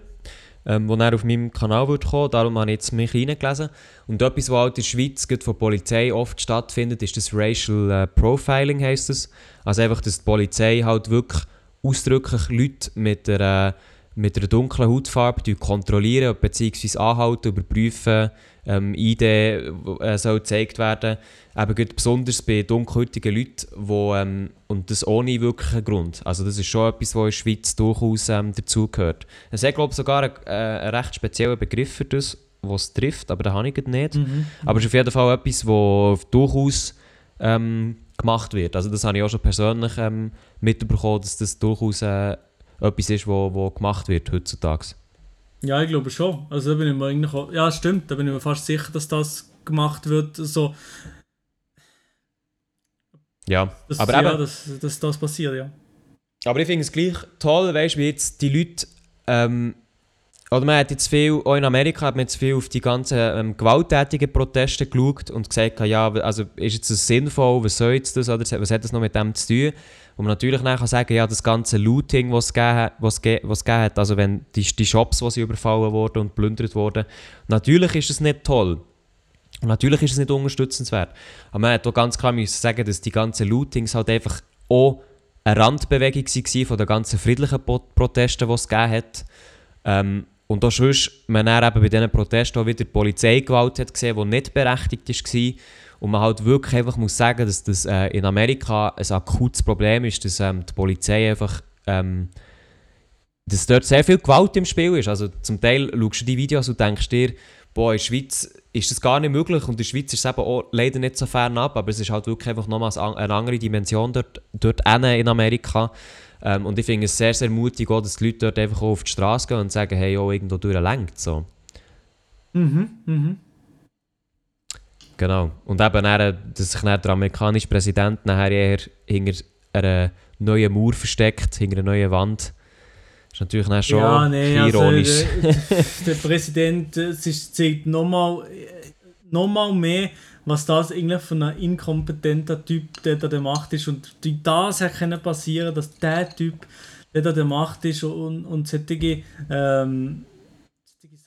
ähm, das auf meinem Kanal wird kommen, darum habe ich jetzt mich reingelesen. Und etwas, was halt in der Schweiz von der Polizei oft stattfindet, ist das Racial äh, Profiling, heisst es. Also einfach, dass die Polizei halt wirklich ausdrücklich Leute mit einer mit einer dunklen Hautfarbe kontrollieren bzw. anhalten, überprüfen, ähm, ID äh, soll gezeigt werden. Eben besonders bei dunkelhäutigen Leuten, wo, ähm, und das ohne wirklichen Grund. Also das ist schon etwas, was in der Schweiz durchaus ähm, dazugehört. Es hat, glaube ich, sogar einen, äh, einen recht speziellen Begriff für das, was es trifft, aber den habe ich nicht. Mhm. Aber es ist auf jeden Fall etwas, was durchaus ähm, gemacht wird. Also das habe ich auch schon persönlich ähm, mitbekommen, dass das durchaus äh, etwas ist, wo, wo gemacht wird heutzutage. Ja, ich glaube schon. Also da bin ich mir eigentlich auch, ja stimmt, da bin ich mir fast sicher, dass das gemacht wird. So, ja, dass, aber ja, eben, dass, dass das passiert, ja. Aber ich finde es gleich toll, weißt du, wie jetzt die Leute ähm, oder man hat jetzt viel, auch in Amerika hat man jetzt viel auf die ganzen ähm, gewalttätigen Proteste geschaut und gesagt, ja, also ist jetzt das sinnvoll, was soll jetzt das, oder was hat das noch mit dem zu tun? Und man natürlich dann kann sagen, ja, das ganze Looting, was es gegeben, was ge was gegeben hat, also wenn die, die Shops, die überfallen wurden und plündert wurden, natürlich ist es nicht toll. Und natürlich ist es nicht unterstützenswert. Aber man hat auch ganz klar müssen sagen, dass die ganzen Lootings halt einfach auch eine Randbewegung waren von den ganzen friedlichen Protesten, die es gegeben hat. Ähm, und auch sonst, man dann eben bei diesen Protesten auch wieder Polizeigewalt hat gesehen, die nicht berechtigt war. Und man halt wirklich einfach muss sagen, dass das äh, in Amerika ein akutes Problem ist, dass ähm, die Polizei einfach... Ähm, dass dort sehr viel Gewalt im Spiel ist. Also zum Teil schaust du die Videos und denkst dir, boah, in der Schweiz ist das gar nicht möglich und in der Schweiz ist es eben auch leider nicht so fern ab, aber es ist halt wirklich einfach nochmal eine andere Dimension dort, dort in Amerika. Ähm, und ich finde es sehr, sehr mutig, auch, dass die Leute dort einfach auf die Straße gehen und sagen, hey, oh, irgendwo durchlenkt. So. Mhm, mhm. Genau. Und eben, dann, dass sich dann der amerikanische Präsident nachher eher hinter einer neuen Mauer versteckt, hinter einer neuen Wand. Das ist natürlich dann schon ja, nee, also, ironisch. Also, der, der, Präsident es zeigt nochmal noch mal mehr, was das eigentlich von einem inkompetenter Typ, der da der Macht ist. Und das hätte passieren dass der Typ, der da der Macht ist und, und solche, ähm,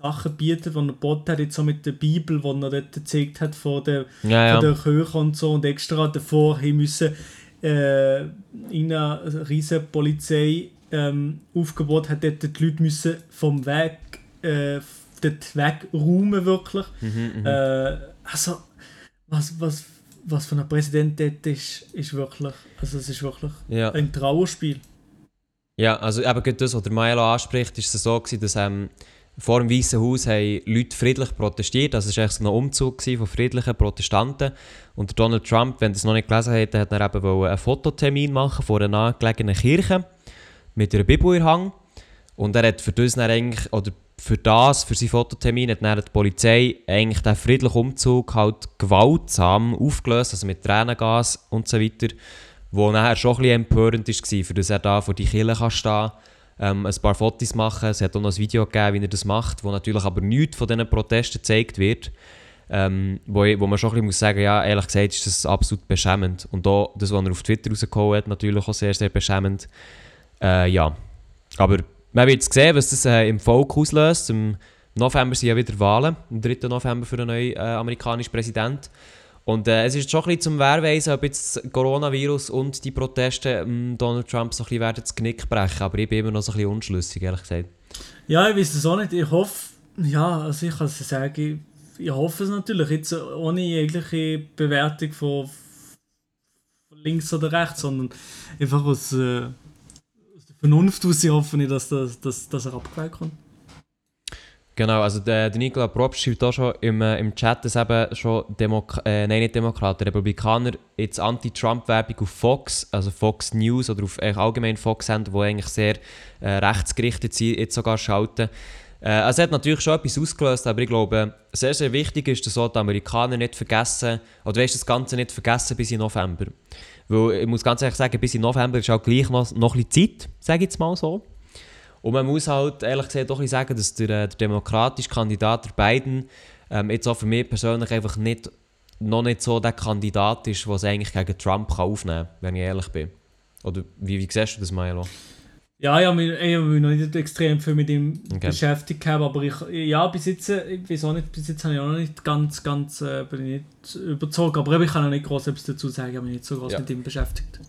Sachen bietet, die er Bot hat, jetzt so mit der Bibel, die er dort gezeigt hat von der, ja, ja. Von der Kirche und so und extra davor hin müssen äh, in einer riesen Polizei ähm, Aufgebot hat dort die Leute müssen vom Weg äh, dort wegräumen wirklich. Mhm, mhm. äh, also was, was, was von einem Präsident dort ist, ist wirklich, also es ist wirklich ja. ein Trauerspiel. Ja, also eben das, was der Maelo anspricht, ist es so gewesen, dass ähm, vor dem Weißen Haus haben Leute friedlich protestiert. Also es war ein Umzug von friedlichen Protestanten. Und Donald Trump, wenn es noch nicht gelesen habt, hat er eben einen Fototermin machen vor einer nahegelegenen Kirche mit einer Bibel in Hang. Und er hat für das eigentlich, oder für das, für seinen Fototermin, hat dann die Polizei eigentlich den friedlichen Umzug halt gewaltsam aufgelöst, also mit Tränengas und so weiter, wo nachher schon ein bisschen empörend war, für das er da vor die Kirche kann stehen ähm, ein paar Fotos machen. Es hat auch noch ein Video gegeben, wie er das macht, wo natürlich aber nichts von diesen Protesten gezeigt wird. Ähm, wo, wo man schon ein bisschen muss sagen ja, ehrlich gesagt ist das absolut beschämend. Und auch das, was er auf Twitter rausgehauen hat, natürlich auch sehr, sehr beschämend. Äh, ja, aber man wird sehen, was das äh, im Volk auslöst. Im November sind ja wieder Wahlen, am 3. November für einen neuen äh, amerikanischen Präsidenten. Und äh, es ist schon ein bisschen zum Wehrweisen, ob jetzt das Coronavirus und die Proteste ähm, Donald Trump so ein bisschen werden das Genick brechen. Aber ich bin immer noch so ein bisschen unschlüssig, ehrlich gesagt. Ja, ich weiß es auch nicht. Ich hoffe, ja, also ich kann es sagen, ich, ich hoffe es natürlich, jetzt ohne jegliche Bewertung von, von links oder rechts, sondern einfach aus, äh, aus der Vernunft aus, ich hoffe nicht, dass, das, dass, dass er abgewählt kommt. Genau, also der, der Nikola Probst schreibt auch schon im, äh, im Chat, dass eben schon Demok äh, nein, nicht Demokraten, Republikaner jetzt Anti-Trump-Werbung auf Fox, also Fox News oder auf allgemein Fox haben, die eigentlich sehr äh, rechtsgerichtet sind, jetzt sogar schalten. Äh, also es hat natürlich schon etwas ausgelöst, aber ich glaube, sehr, sehr wichtig ist, dass auch die Amerikaner nicht vergessen, oder weißt, das Ganze nicht vergessen bis in November. Weil ich muss ganz ehrlich sagen, bis in November ist auch gleich noch, noch ein bisschen Zeit, sage ich jetzt mal so. Und man muss halt ehrlich gesagt doch sagen, dass der, äh, der demokratische Kandidat, der Biden, ähm, jetzt auch für mich persönlich einfach nicht, noch nicht so der Kandidat ist, der es eigentlich gegen Trump kann aufnehmen kann, wenn ich ehrlich bin. Oder wie, wie siehst du das, Milo? Ja, ja, ich habe mich noch nicht extrem viel mit ihm okay. beschäftigt, aber ich, ja, bis jetzt, ich weiß auch nicht, bis jetzt habe ich auch noch nicht ganz, ganz, äh, bin ich nicht überzeugt, aber ich kann noch nicht groß etwas dazu sagen, ich habe mich nicht so groß ja. mit ihm beschäftigt.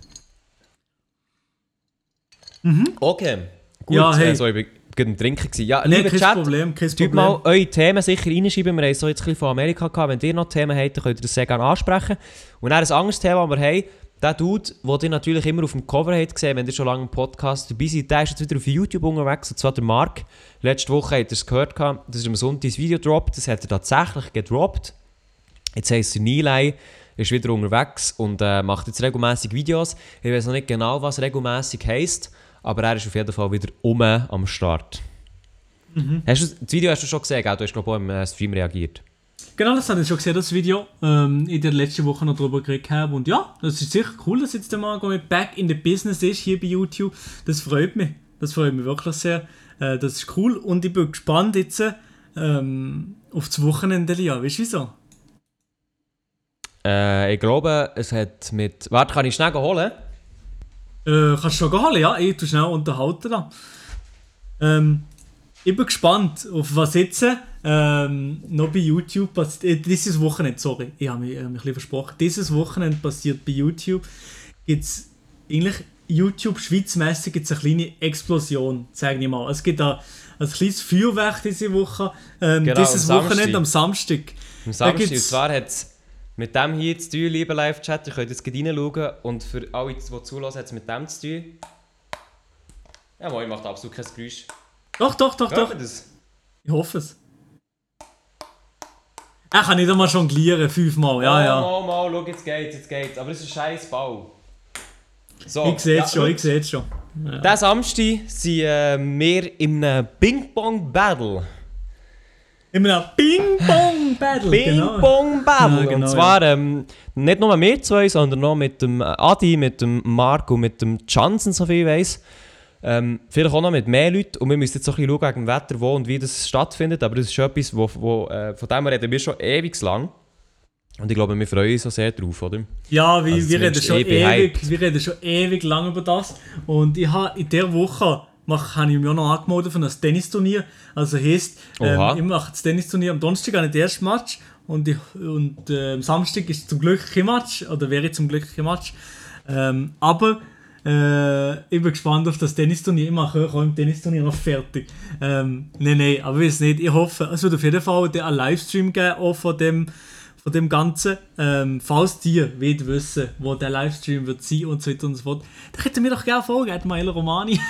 Mhm. Okay. Gut, ja, hey. äh, so, ich war gerade Trinken. Gewesen. Ja, nee, kein Chat, Problem, kein Problem. mal eure Themen sicher reinschreiben. Wir haben so jetzt ein bisschen von Amerika gehabt. Wenn ihr noch Themen habt, dann könnt ihr das sehr gerne ansprechen. Und dann ein anderes Thema, das wir haben, der Dude, den ihr natürlich immer auf dem Cover habt gesehen, wenn ihr schon lange im Podcast dabei seid, der ist jetzt wieder auf YouTube unterwegs, und zwar der Mark. Letzte Woche habt ihr es gehört, das ist am Sonntag das Video gedroppt, das hat er tatsächlich gedroppt. Jetzt heisst er Nilay, ist wieder unterwegs und äh, macht jetzt regelmäßig Videos. Ich weiß noch nicht genau, was regelmäßig heisst aber er ist auf jeden Fall wieder um am Start. Mhm. Hast du, das Video hast du schon gesehen, gell? du hast glaube ich auch im äh, Stream reagiert. Genau, das habe ich schon gesehen, das Video. Ähm, in der letzten Woche noch darüber geredet habe. Und ja, das ist sicher cool, dass jetzt der Marco mit Back in the Business ist hier bei YouTube. Das freut mich. Das freut mich wirklich sehr. Äh, das ist cool. Und ich bin gespannt jetzt ähm, auf das Wochenende. Ja, weißt du wieso? Äh, ich glaube, es hat mit. Warte, kann ich schnell holen? Äh, kannst du schon holen, ja. Ich tu schnell unterhalten da. Ähm, ich bin gespannt, auf was jetzt ähm, noch bei YouTube passiert. Äh, dieses Wochenende, sorry, ich habe mich, äh, mich ein bisschen versprochen. Dieses Wochenende passiert bei YouTube. Gibt es eigentlich YouTube schweizmässig gibt's eine kleine Explosion, sage ich mal. Es gibt da ein kleines Feuerwerk diese Woche. Ähm, genau, dieses Wochenende am Samstag. Am Samstag, und zwar hat es mit dem hier zu tun, lieber Live-Chat. Ihr könnt jetzt reinschauen und für alle, die zulassen, hat es mit dem zu tun. Ja, moin, macht absolut kein Geräusch. Doch, doch, doch, Hört doch. Das? Ich hoffe es. Er kann nicht einmal jonglieren, fünfmal, ja, ja. Mal, mal, schau, jetzt geht's, jetzt geht's. Aber es ist ein scheiß Bau. So, ich sehe es ja, schon, ich sehe es schon. Ja. Diesen Samstag sind äh, wir in einem Ping-Pong-Battle. In einem Ping-Pong-Battle. Ping-Pong-Battle. Ja, genau, und zwar ähm, nicht nur wir zwei, sondern noch mit dem Adi, mit dem Marc und mit dem Johnson, so viel ich weiß. Ähm, vielleicht auch noch mit mehr Leuten. Und wir müssen jetzt auch ein bisschen schauen wegen dem Wetter, wo und wie das stattfindet. Aber das ist schon etwas, wo, wo, äh, von dem reden wir schon ewig lang. Und ich glaube, wir freuen uns auch sehr drauf, oder? Ja, wir, also wir, reden schon ewig, wir reden schon ewig lang über das. Und ich habe in dieser Woche mach, habe ich mich auch noch angemeldet für ein Tennisturnier. Also heisst, ähm, ich mache das Tennisturnier am Donnerstag das erste Match und, ich, und äh, am Samstag ist zum Glück kein Match, oder wäre zum Glück kein Match. Ähm, aber äh, ich bin gespannt auf das Tennisturnier. Ich mache auch im Tennisturnier noch fertig. Ähm, nein, nein, aber ich weiß nicht. Ich hoffe, es wird auf jeden Fall einen Livestream geben, auch von dem, von dem Ganzen. Ähm, falls die wollt wissen, wo der Livestream wird sein und so weiter und so fort, dann könnt ihr mir doch gerne folgen, Mail Romani.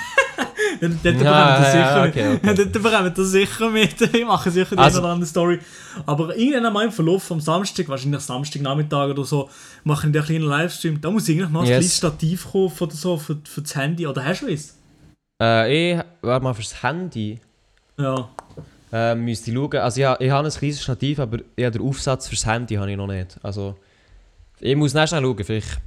dann, ja, bekommen ja, sicher okay, okay. Dann, dann bekommen das sicher mit. Ich mache sicher die also, eine oder andere Story. Aber irgendwann einmal im Verlauf vom Samstag, wahrscheinlich Samstagnachmittag oder so, mache ich einen kleinen Livestream. Da muss ich eigentlich noch yes. ein kleines Stativ kaufen oder so für, für das Handy. Oder hast du es? Äh, ich warte mal fürs Handy. Ja. Äh, müsste ich schauen. Also ich, ich habe ein kleines Stativ, aber ja, den Aufsatz fürs Handy habe ich noch nicht. Also ich muss nachher schauen, vielleicht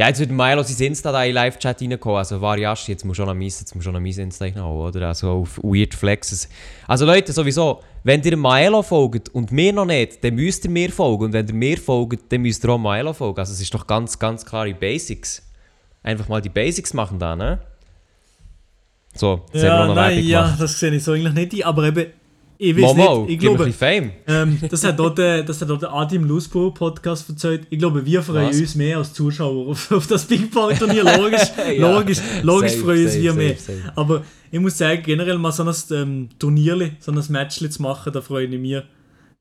ja, jetzt wird Milo sein Insta da in Live-Chat reinkommen. Also, Variasch, jetzt muss schon noch mein, jetzt muss schon noch mein Insta haben, oder? Also, auf Weird Flexes. Also, Leute, sowieso, wenn ihr Milo folgt und mir noch nicht, dann müsst ihr mir folgen. Und wenn ihr mir folgt, dann müsst ihr auch Milo folgen. Also, es ist doch ganz, ganz klare Basics. Einfach mal die Basics machen da, ne? So, das ja, haben wir noch nein, ja, das sehe ich so eigentlich nicht, aber eben ich weiß Momo, nicht, ich glaube, Fame. Ähm, das hat dort, äh, das hat dort der Adim Lusbo Podcast erzählt. Ich glaube, wir freuen Was? uns mehr als Zuschauer auf, auf das Big Bang Turnier. Logisch, ja. logisch, logisch safe, freuen uns wir mehr. Safe, safe. Aber ich muss sagen, generell mal so ein ähm, Turnier, so ein Match zu machen, da freue ich mich.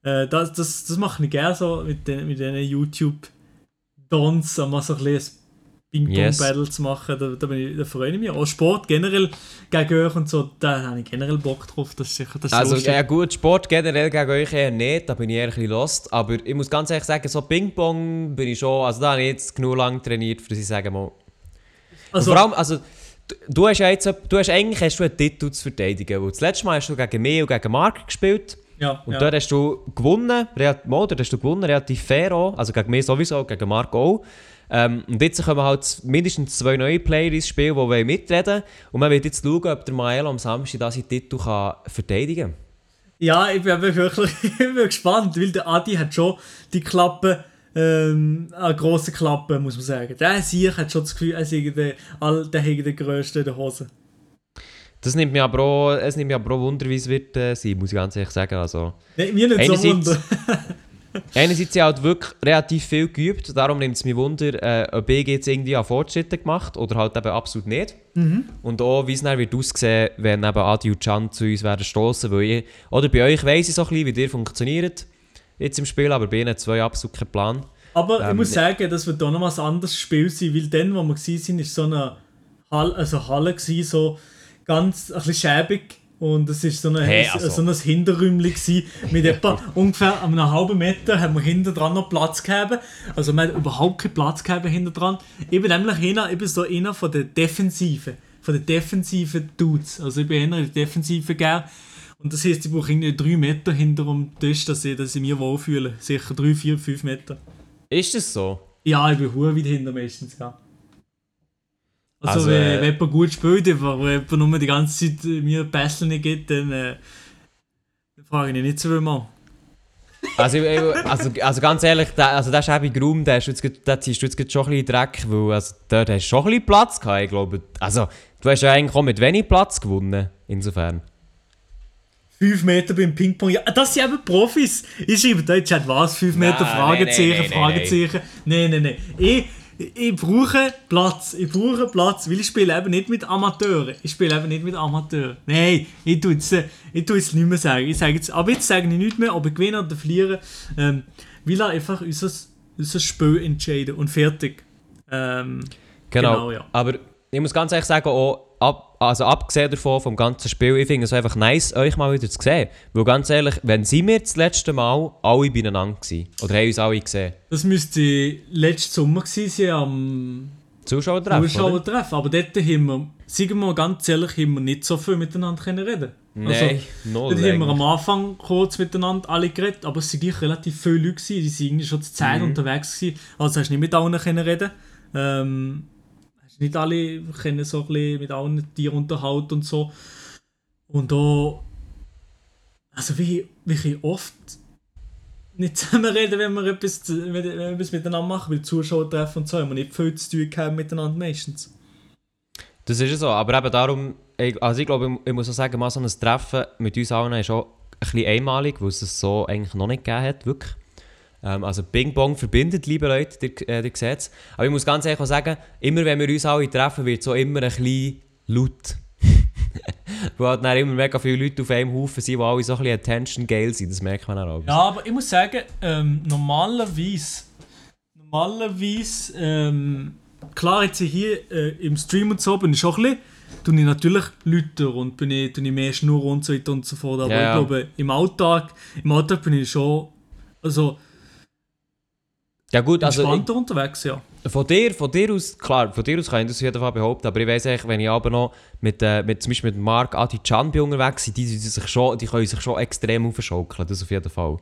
Äh, das, das, das mache ich gerne so mit den, mit den YouTube-Dons, mal so ein bisschen Ping-Pong-Battle yes. zu machen, da, da, ich, da, freue ich mich. Auch Sport generell gegen euch und so, da habe ich generell Bock drauf. Das ist sicher das Also, ja gut, Sport generell gegen euch eher nicht, da bin ich eher ein bisschen lost. Aber ich muss ganz ehrlich sagen, so Ping-Pong bin ich schon, also da habe ich jetzt genug lang trainiert, für ich sagen mal. Also, vor allem, also, du, du hast ja jetzt, du hast eigentlich hast du einen Titel zu verteidigen. Weil das letzte Mal hast du gegen mich und gegen Mark gespielt. Ja, und ja. dort hast du gewonnen, dort hast du gewonnen, relativ fair auch, also gegen mich sowieso, gegen Mark auch. Ähm, und jetzt kommen halt mindestens zwei neue Player ins Spiel, die mitreden wollen. Und man wird jetzt schauen, ob der Maelo am Samstag seinen Titel kann verteidigen kann. Ja, ich bin wirklich ich bin gespannt, weil der Adi hat schon die Klappe, ähm, eine grosse Klappe, muss man sagen. Der Sieg hat schon das Gefühl, er sei der, der, der grösste in der Hose. Das nimmt mich aber auch, es nimmt mich aber auch Wunder, wie es wird äh, sein, muss ich ganz ehrlich sagen. Also, nee, mir nicht so Wunder. Einerseits ich halt wirklich relativ viel geübt, darum nimmt es mich Wunder, äh, ob ich jetzt irgendwie an Fortschritte gemacht oder halt eben absolut nicht. Mhm. Und auch, wie es dann wird aussehen, wenn eben Adi und Can zu uns werden stoßen, weil ich, oder bei euch weiss ich so ein bisschen, wie ihr funktioniert jetzt im Spiel, aber bei ihnen zwei absolut keinen Plan. Aber ähm, ich muss sagen, das wird auch noch ein anderes Spiel sein, weil dann, wo wir waren, war so eine Halle, also Halle gewesen, so ganz ein bisschen schäbig und es war so, eine, hey, also. so ein Hinterräumchen mit etwa ungefähr einem halben Meter haben wir hinter dran noch Platz gehabt. Also wir haben überhaupt keinen Platz gehabt hinter dran. Ich bin nämlich einer, ich bin so einer von der Defensive, von der defensiven Dudes. Also ich bin einer der Defensive gern. Und das heisst, ich brauche irgendwie drei Meter hinter dem Tisch, dass ich, dass ich mich wohlfühle. Sicher drei, vier, fünf Meter. Ist das so? Ja, ich bin hure weit hinter meistens, ja. Also, also wenn, äh, wenn jemand gut spielt, aber wenn jemand nur die ganze Zeit mir Pässe nicht gibt, dann, äh, dann frage ich ihn nicht so viel mal. Also, also, also ganz ehrlich, der, also der schäbige Raum, der, jetzt, der ziehst du jetzt schon ein bisschen Dreck, weil also, dort hast du schon ein bisschen Platz gehabt, ich glaube. Also, du hast ja eigentlich auch mit wenig Platz gewonnen, insofern. 5 Meter beim Ping-Pong. Ja, das sind eben Profis. Ich schreibe da jetzt was, 5 Meter, Fragezeichen, nee, nee, Fragezeichen. Nein, nein, nein. Ich, ich brauche Platz. Ich brauche Platz, weil ich spiele eben nicht mit Amateuren. Ich spiele eben nicht mit Amateuren. Nein, ich tue es, ich tue es nicht mehr sagen. Ich sage jetzt, aber jetzt sage ich nicht mehr, ob ich gewinne oder verliere. Ähm, will er einfach unser, unser Spiel entscheiden und fertig. Ähm, genau. genau ja. Aber ich muss ganz ehrlich sagen, auch ab, also abgesehen davon vom ganzen Spiel, ich finde es einfach nice, euch mal wieder zu sehen. Weil ganz ehrlich, wenn sind wir das letzte Mal alle beieinander gewesen? Oder haben uns alle gesehen? Das müsste letzten Sommer gewesen sein, am Zuschauertreffen. Zuschauertreffen. Aber dort haben wir, sagen wir mal ganz ehrlich, haben wir nicht so viel miteinander können reden Nein, also. Dort haben wir am Anfang kurz miteinander alle geredet, aber es waren relativ viele Leute, gewesen, die waren schon zur Zeit mhm. unterwegs. Gewesen. Also hast du nicht mit allen können reden ähm, nicht alle können so ein bisschen mit allen Tieren unterhalten und so. Und da, also wie, wie oft nicht zusammen reden, wenn wir etwas, wenn wir etwas miteinander machen, weil Zuschauer treffen und so, haben wir nicht viel zu tun haben miteinander meistens. Das ist so, aber eben darum, also ich glaube, ich muss auch sagen, mal so ein Treffen mit uns allen ist auch ein bisschen einmalig, weil es es so eigentlich noch nicht gegeben hat, wirklich. Ähm, also Bing Bong verbindet, liebe Leute, ihr, äh, ihr seht es. Aber ich muss ganz ehrlich sagen, immer wenn wir uns alle treffen, wird es so immer ein bisschen laut. Weil halt dann immer mega viele Leute auf einem Haufen sind, die alle so ein bisschen attention geil sind, das merkt man auch. Ja, aber ich muss sagen, ähm, normalerweise, normalerweise, ähm, klar jetzt hier äh, im Stream und so bin ich schon ein bisschen tue ich natürlich Leute und bin ich, tue ich mehr Schnur und so weiter und so fort. Aber ja, ich glaube, im Alltag, im Alltag bin ich schon, also, ja gut, also entspannter unterwegs, ja. Von dir, von dir aus, klar, von dir aus kann ich das auf jeden Fall behaupten, aber ich weiß eigentlich, wenn ich aber noch mit, äh, mit zum Beispiel mit Marc Adi Can unterwegs bin, die, die, sich schon, die können sich schon extrem aufschaukeln, das auf jeden Fall.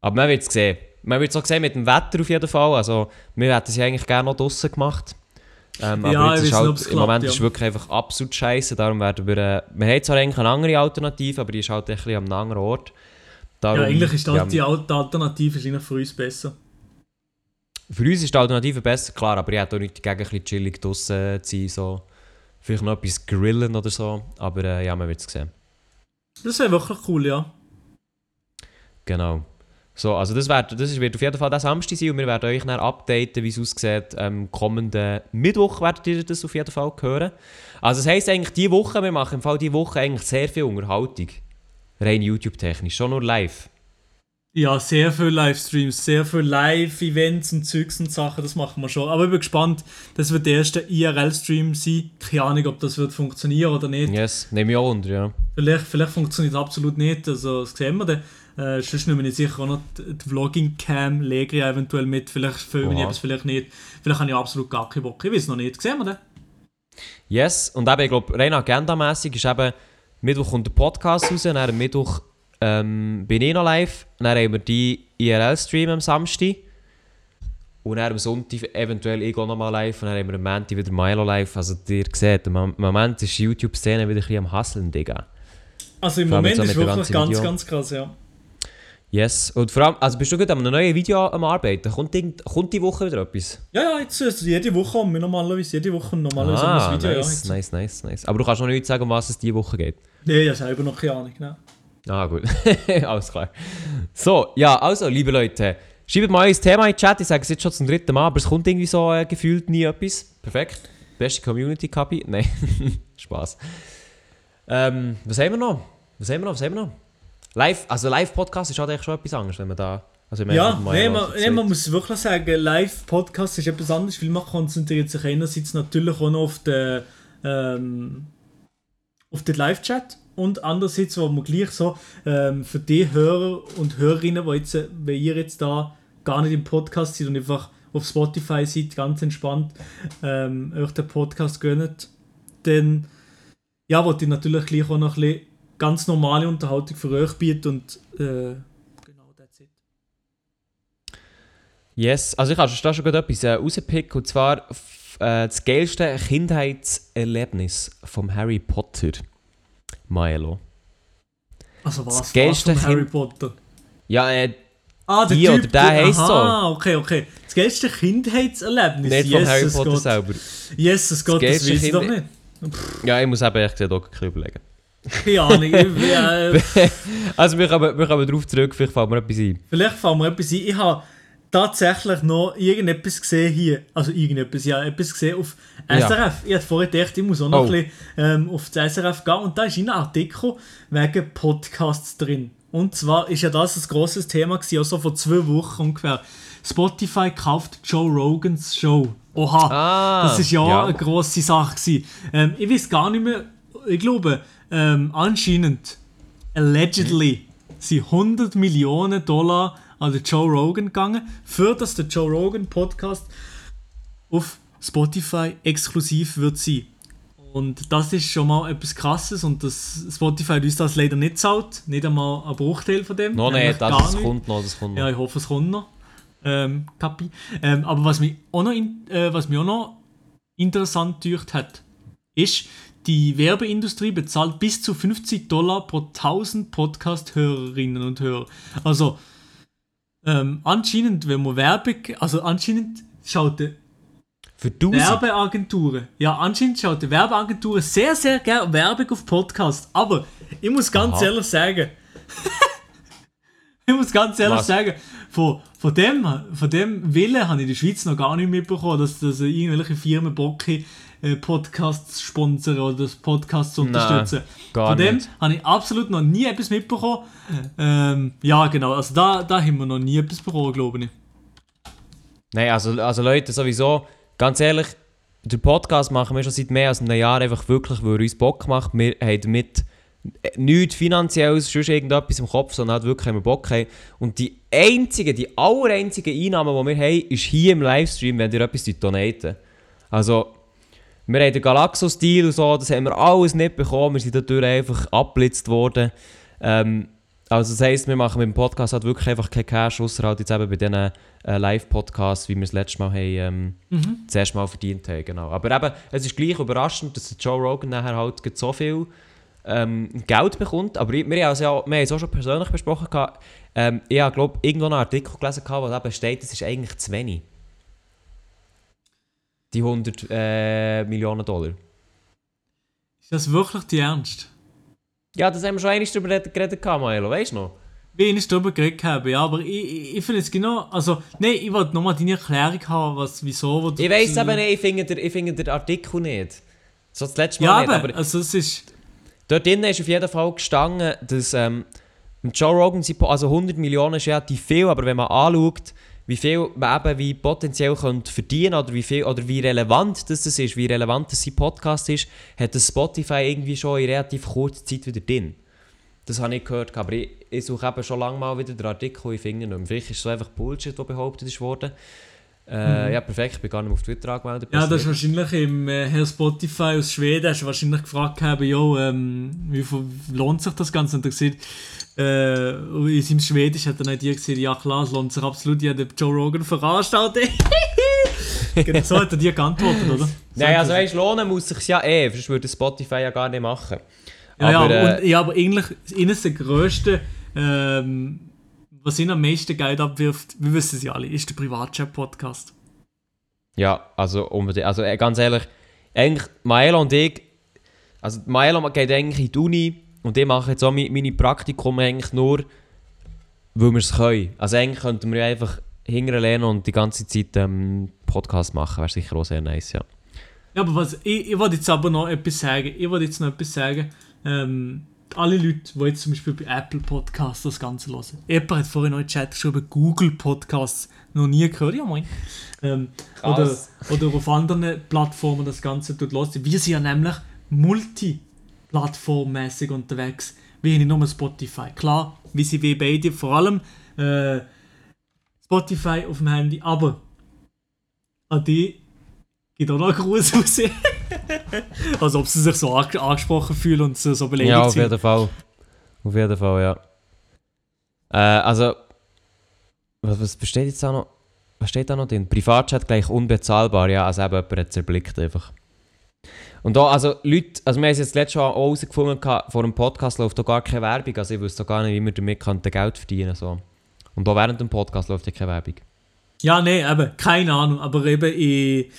Aber man wird es sehen. Man wird es auch sehen mit dem Wetter auf jeden Fall, also wir hätten es ja eigentlich gerne noch draußen gemacht. Ähm, aber ja, jetzt ist halt, im Moment ja. ist es wirklich einfach absolut scheiße, darum werden wir, äh, wir haben zwar eigentlich eine andere Alternative, aber die ist halt ein bisschen einem anderen Ort. Darum, ja, eigentlich ist das, ja, die Alternative ist für uns besser. Für uns ist die Alternative besser, klar, aber ich hätte auch nicht dagegen, ein bisschen chillig draußen zu sein, so. Vielleicht noch etwas grillen oder so, aber äh, ja, man wird es sehen. Das wäre wirklich cool, ja. Genau. So, also das, wird, das wird auf jeden Fall der Samstag sein und wir werden euch dann updaten, wie es aussieht. Ähm, kommenden Mittwoch werdet ihr das auf jeden Fall hören. Also das heisst eigentlich, diese Woche, wir machen im Fall diese Woche eigentlich sehr viel Unterhaltung. Rein YouTube-technisch, schon nur live. Ja, sehr viele Livestreams, sehr viele Live-Events und Zeugs und Sachen, das machen wir schon. Aber ich bin gespannt, das wird der erste IRL-Stream sein. Keine Ahnung, ob das wird funktionieren oder nicht. Yes, nehme ich auch unter, ja. Vielleicht, vielleicht funktioniert es absolut nicht, also das sehen wir dann. Äh, sonst nehme ich sicher auch noch die, die Vlogging-Cam, lege ich eventuell mit, vielleicht filme ich etwas, vielleicht nicht. Vielleicht habe ich absolut gar keinen Bock, ich weiß noch nicht. Sehen wir dann. Yes, und eben, ich glaube, rein agendamässig ist eben, Mittwoch kommt der Podcast raus, und dann Mittwoch ähm, bin ich noch live. Dann haben wir die IRL-Stream am Samstag. Und dann am Sonntag eventuell ich auch nochmal live. Und dann haben wir am Montag wieder Milo live. Also ihr seht, im Moment ist die YouTube-Szene wieder ein bisschen am Hasseln, Digga. Also im Moment ist wirklich ganz, Video. ganz krass, ja. Yes, und vor allem, also bist du gut an einem neuen Video am Arbeiten? Kommt die, kommt die Woche wieder etwas? Ja, ja, jetzt, also jede Woche haben wir normalerweise, jede Woche normalerweise ah, ein Video. Nice, ja, nice, nice, nice. Aber du kannst noch nicht sagen, um was es diese Woche geht? Nee, ich habe selber noch keine Ahnung, ne? Ah, gut. Alles klar. So, ja, also, liebe Leute, schreibt mal euer Thema in den Chat. Ich sage es jetzt schon zum dritten Mal, aber es kommt irgendwie so äh, gefühlt nie etwas. Perfekt. Beste Community Copy. Nein, Spaß. Ähm, was haben wir noch? Was haben wir noch? Was haben wir noch? Live, also Live-Podcast ist halt eigentlich schon etwas anderes, wenn man da. Also ja, nee, man, nee, man muss wirklich sagen, Live-Podcast ist etwas anderes, weil man konzentriert sich einerseits natürlich auch noch auf den, ähm, auf den Live-Chat und andererseits, wo man gleich so ähm, für die Hörer und Hörerinnen, die jetzt, wenn ihr jetzt da gar nicht im Podcast seid und einfach auf Spotify seid, ganz entspannt ähm, euch den Podcast gönnt, dann ja, wollte ich natürlich gleich auch noch ein bisschen ganz normale Unterhaltung für euch bieten und äh, genau, that's it. Yes, also ich habe da schon gerade etwas äh, rausgepickt und zwar äh, das geilste Kindheitserlebnis vom Harry Potter. Milo. Also was? Das geilste was Harry Potter? Ja, äh, Ah, der die typ, oder der heisst so. Ah, okay, okay. Das geilste Kindheitserlebnis. Nicht von Harry Potter Gott. selber. Jesus Gott, das, das weiß ich doch nicht. Ja, ich muss eben echt auch ein überlegen. Keine Ahnung. äh, also wir kommen, wir kommen darauf zurück, vielleicht fällt mir etwas ein. Vielleicht fällt mir etwas ein. Ich habe tatsächlich noch irgendetwas gesehen hier. Also irgendetwas, ja, etwas gesehen auf SRF. Ja. Ich hatte vorher gedacht, ich muss auch noch oh. ein bisschen ähm, auf das SRF gehen. Und da ist ein Artikel wegen Podcasts drin. Und zwar ist ja das ein grosses Thema gewesen, also vor zwei Wochen ungefähr. Spotify kauft Joe Rogans Show. Oha, ah, das ist ja, ja, eine grosse Sache gewesen. Ähm, ich weiß gar nicht mehr, ich glaube, ähm, anscheinend, allegedly, sind 100 Millionen Dollar an den Joe Rogan gegangen, für dass der Joe Rogan Podcast auf Spotify exklusiv wird sein. Und das ist schon mal etwas Krasses und das Spotify uns das leider nicht zahlt. Nicht einmal ein Bruchteil von dem. Noch nicht, das, das kommt noch, das kommt noch. Ja, ich hoffe, es kommt noch. Ähm, Kapi. Ähm, aber was mich auch noch, in, äh, was mich auch noch interessant gedacht hat, ist, die Werbeindustrie bezahlt bis zu 50 Dollar pro 1000 Podcast-Hörerinnen und Hörer. Also, ähm, anscheinend, wenn man Werbung, also anscheinend schaut für Werbeagenturen, ja, anscheinend schaut die Werbeagenturen sehr, sehr gerne Werbung auf Podcasts. Aber ich muss ganz Aha. ehrlich sagen, ich muss ganz ehrlich Was? sagen, von, von, dem, von dem Willen habe ich in der Schweiz noch gar nicht mitbekommen, dass, dass irgendwelche Firmen Bock haben, äh, Podcasts sponsern oder das Podcast zu unterstützen. Nein, Von dem habe ich absolut noch nie etwas mitbekommen. Ähm, ja, genau, also da, da haben wir noch nie etwas bekommen, glaube ich. Nein, also, also Leute, sowieso, ganz ehrlich, den Podcast machen wir schon seit mehr als einem Jahr einfach wirklich, weil er uns Bock macht. Wir haben damit nichts finanzielles, sonst irgendetwas im Kopf, sondern halt wirklich haben wir Bock haben. Und die einzige, die allereinzige Einnahme, die wir haben, ist hier im Livestream, wenn ihr etwas donaten. Also, wir haben den Galaxo-Stil und so, das haben wir alles nicht bekommen, wir sind dadurch einfach abblitzt worden. Ähm, also das heisst, wir machen mit dem Podcast halt wirklich einfach keinen Cash, außer halt jetzt eben bei diesen äh, Live-Podcasts, wie wir es letztes Mal haben, ähm, mhm. das erste Mal verdient haben. Genau. Aber eben, es ist gleich überraschend, dass Joe Rogan nachher halt so viel ähm, Geld bekommt. Aber wir, wir, haben, ja, wir haben es auch schon persönlich besprochen. Gehabt. Ähm, ich habe, glaube irgendwo einen Artikel gelesen, wo eben steht, es ist eigentlich zu wenig. Die 100 äh, Millionen Dollar. Ist das wirklich die Ernst? Ja, das haben wir schon einmal darüber geredet, Maelo, weißt du noch? Wie ich darüber geredet habe, ja, aber ich, ich, ich finde es genau, also, nein, ich wollte nochmal deine Erklärung haben, was, wieso... Ich weiß aber nicht, ich finde den, find den Artikel nicht. So das letzte Mal ja, nicht, aber... also es ist... Dort drinnen ist auf jeden Fall gestanden, dass ähm, Joe Rogan, also 100 Millionen ist relativ viel, aber wenn man anschaut, wie viel man eben wie potenziell könnte verdienen oder wie, viel, oder wie relevant das ist, wie relevant sein Podcast ist, hat das Spotify irgendwie schon in relativ kurzer Zeit wieder drin. Das habe ich gehört, aber ich, ich suche eben schon lange mal wieder den Artikel, ich finde nicht Vielleicht ist es so einfach Bullshit, der behauptet ist worden. Äh, mhm. Ja, perfekt, ich bin gar nicht auf Twitter angemeldet. Ja, das ist wahrscheinlich im äh, Herr Spotify aus Schweden, hast du wahrscheinlich gefragt, jo, ähm, wie viel lohnt sich das Ganze? Und er gesagt, äh, in seinem Schwedisch hat er nicht gesagt, ja klar, es lohnt sich absolut, ich habe Joe Rogan veranstaltet. genau, so hat er dir geantwortet, oder? Nein, also weißt, lohnen muss sich ja eh, sonst würde Spotify ja gar nicht machen. Ja, aber, ja, und, äh, ja, aber eigentlich, eines der grössten ähm, was ihn am meisten Geld abwirft, wir wissen sie alle, ist der Privatchat-Podcast. Ja, also unbedingt. Also äh, ganz ehrlich, eigentlich Maela und ich, also Maela geht eigentlich in die Uni und ich mache jetzt auch meine Praktikum eigentlich nur, weil wir es können. Also eigentlich könnten wir einfach hinterher und die ganze Zeit ähm, Podcast machen, wäre sicher auch sehr nice, ja. Ja, aber was, ich, ich wollte jetzt aber noch etwas sagen, ich wollte jetzt noch etwas sagen, ähm, alle Leute, die jetzt zum Beispiel bei Apple Podcasts das Ganze hören. Jemand hat vorhin noch in den Chat geschrieben, Google Podcasts, noch nie gehört, ja moin. Ähm, oder, oder auf anderen Plattformen das Ganze tut hören. Wir sind ja nämlich multiplattformmäßig unterwegs, wie nicht nur Spotify. Klar, wie sie wie beide, vor allem äh, Spotify auf dem Handy, aber an die geht auch noch ein Gruß raus. also ob sie sich so angesprochen fühlen und so beleidigt Ja, auf jeden sind. Fall. Auf jeden Fall, ja. Äh, also, was, was besteht jetzt da noch? Was steht da noch drin? Privatchat gleich unbezahlbar, ja, also eben jemand hat zerblickt einfach. Und da, also Leute, also wir haben es jetzt letztes Mal auch herausgefunden, vor dem Podcast läuft da gar keine Werbung, also ich wüsste gar nicht, wie wir damit Geld verdienen so. Und auch während dem Podcast läuft ja keine Werbung. Ja, nee, eben, keine Ahnung, aber eben in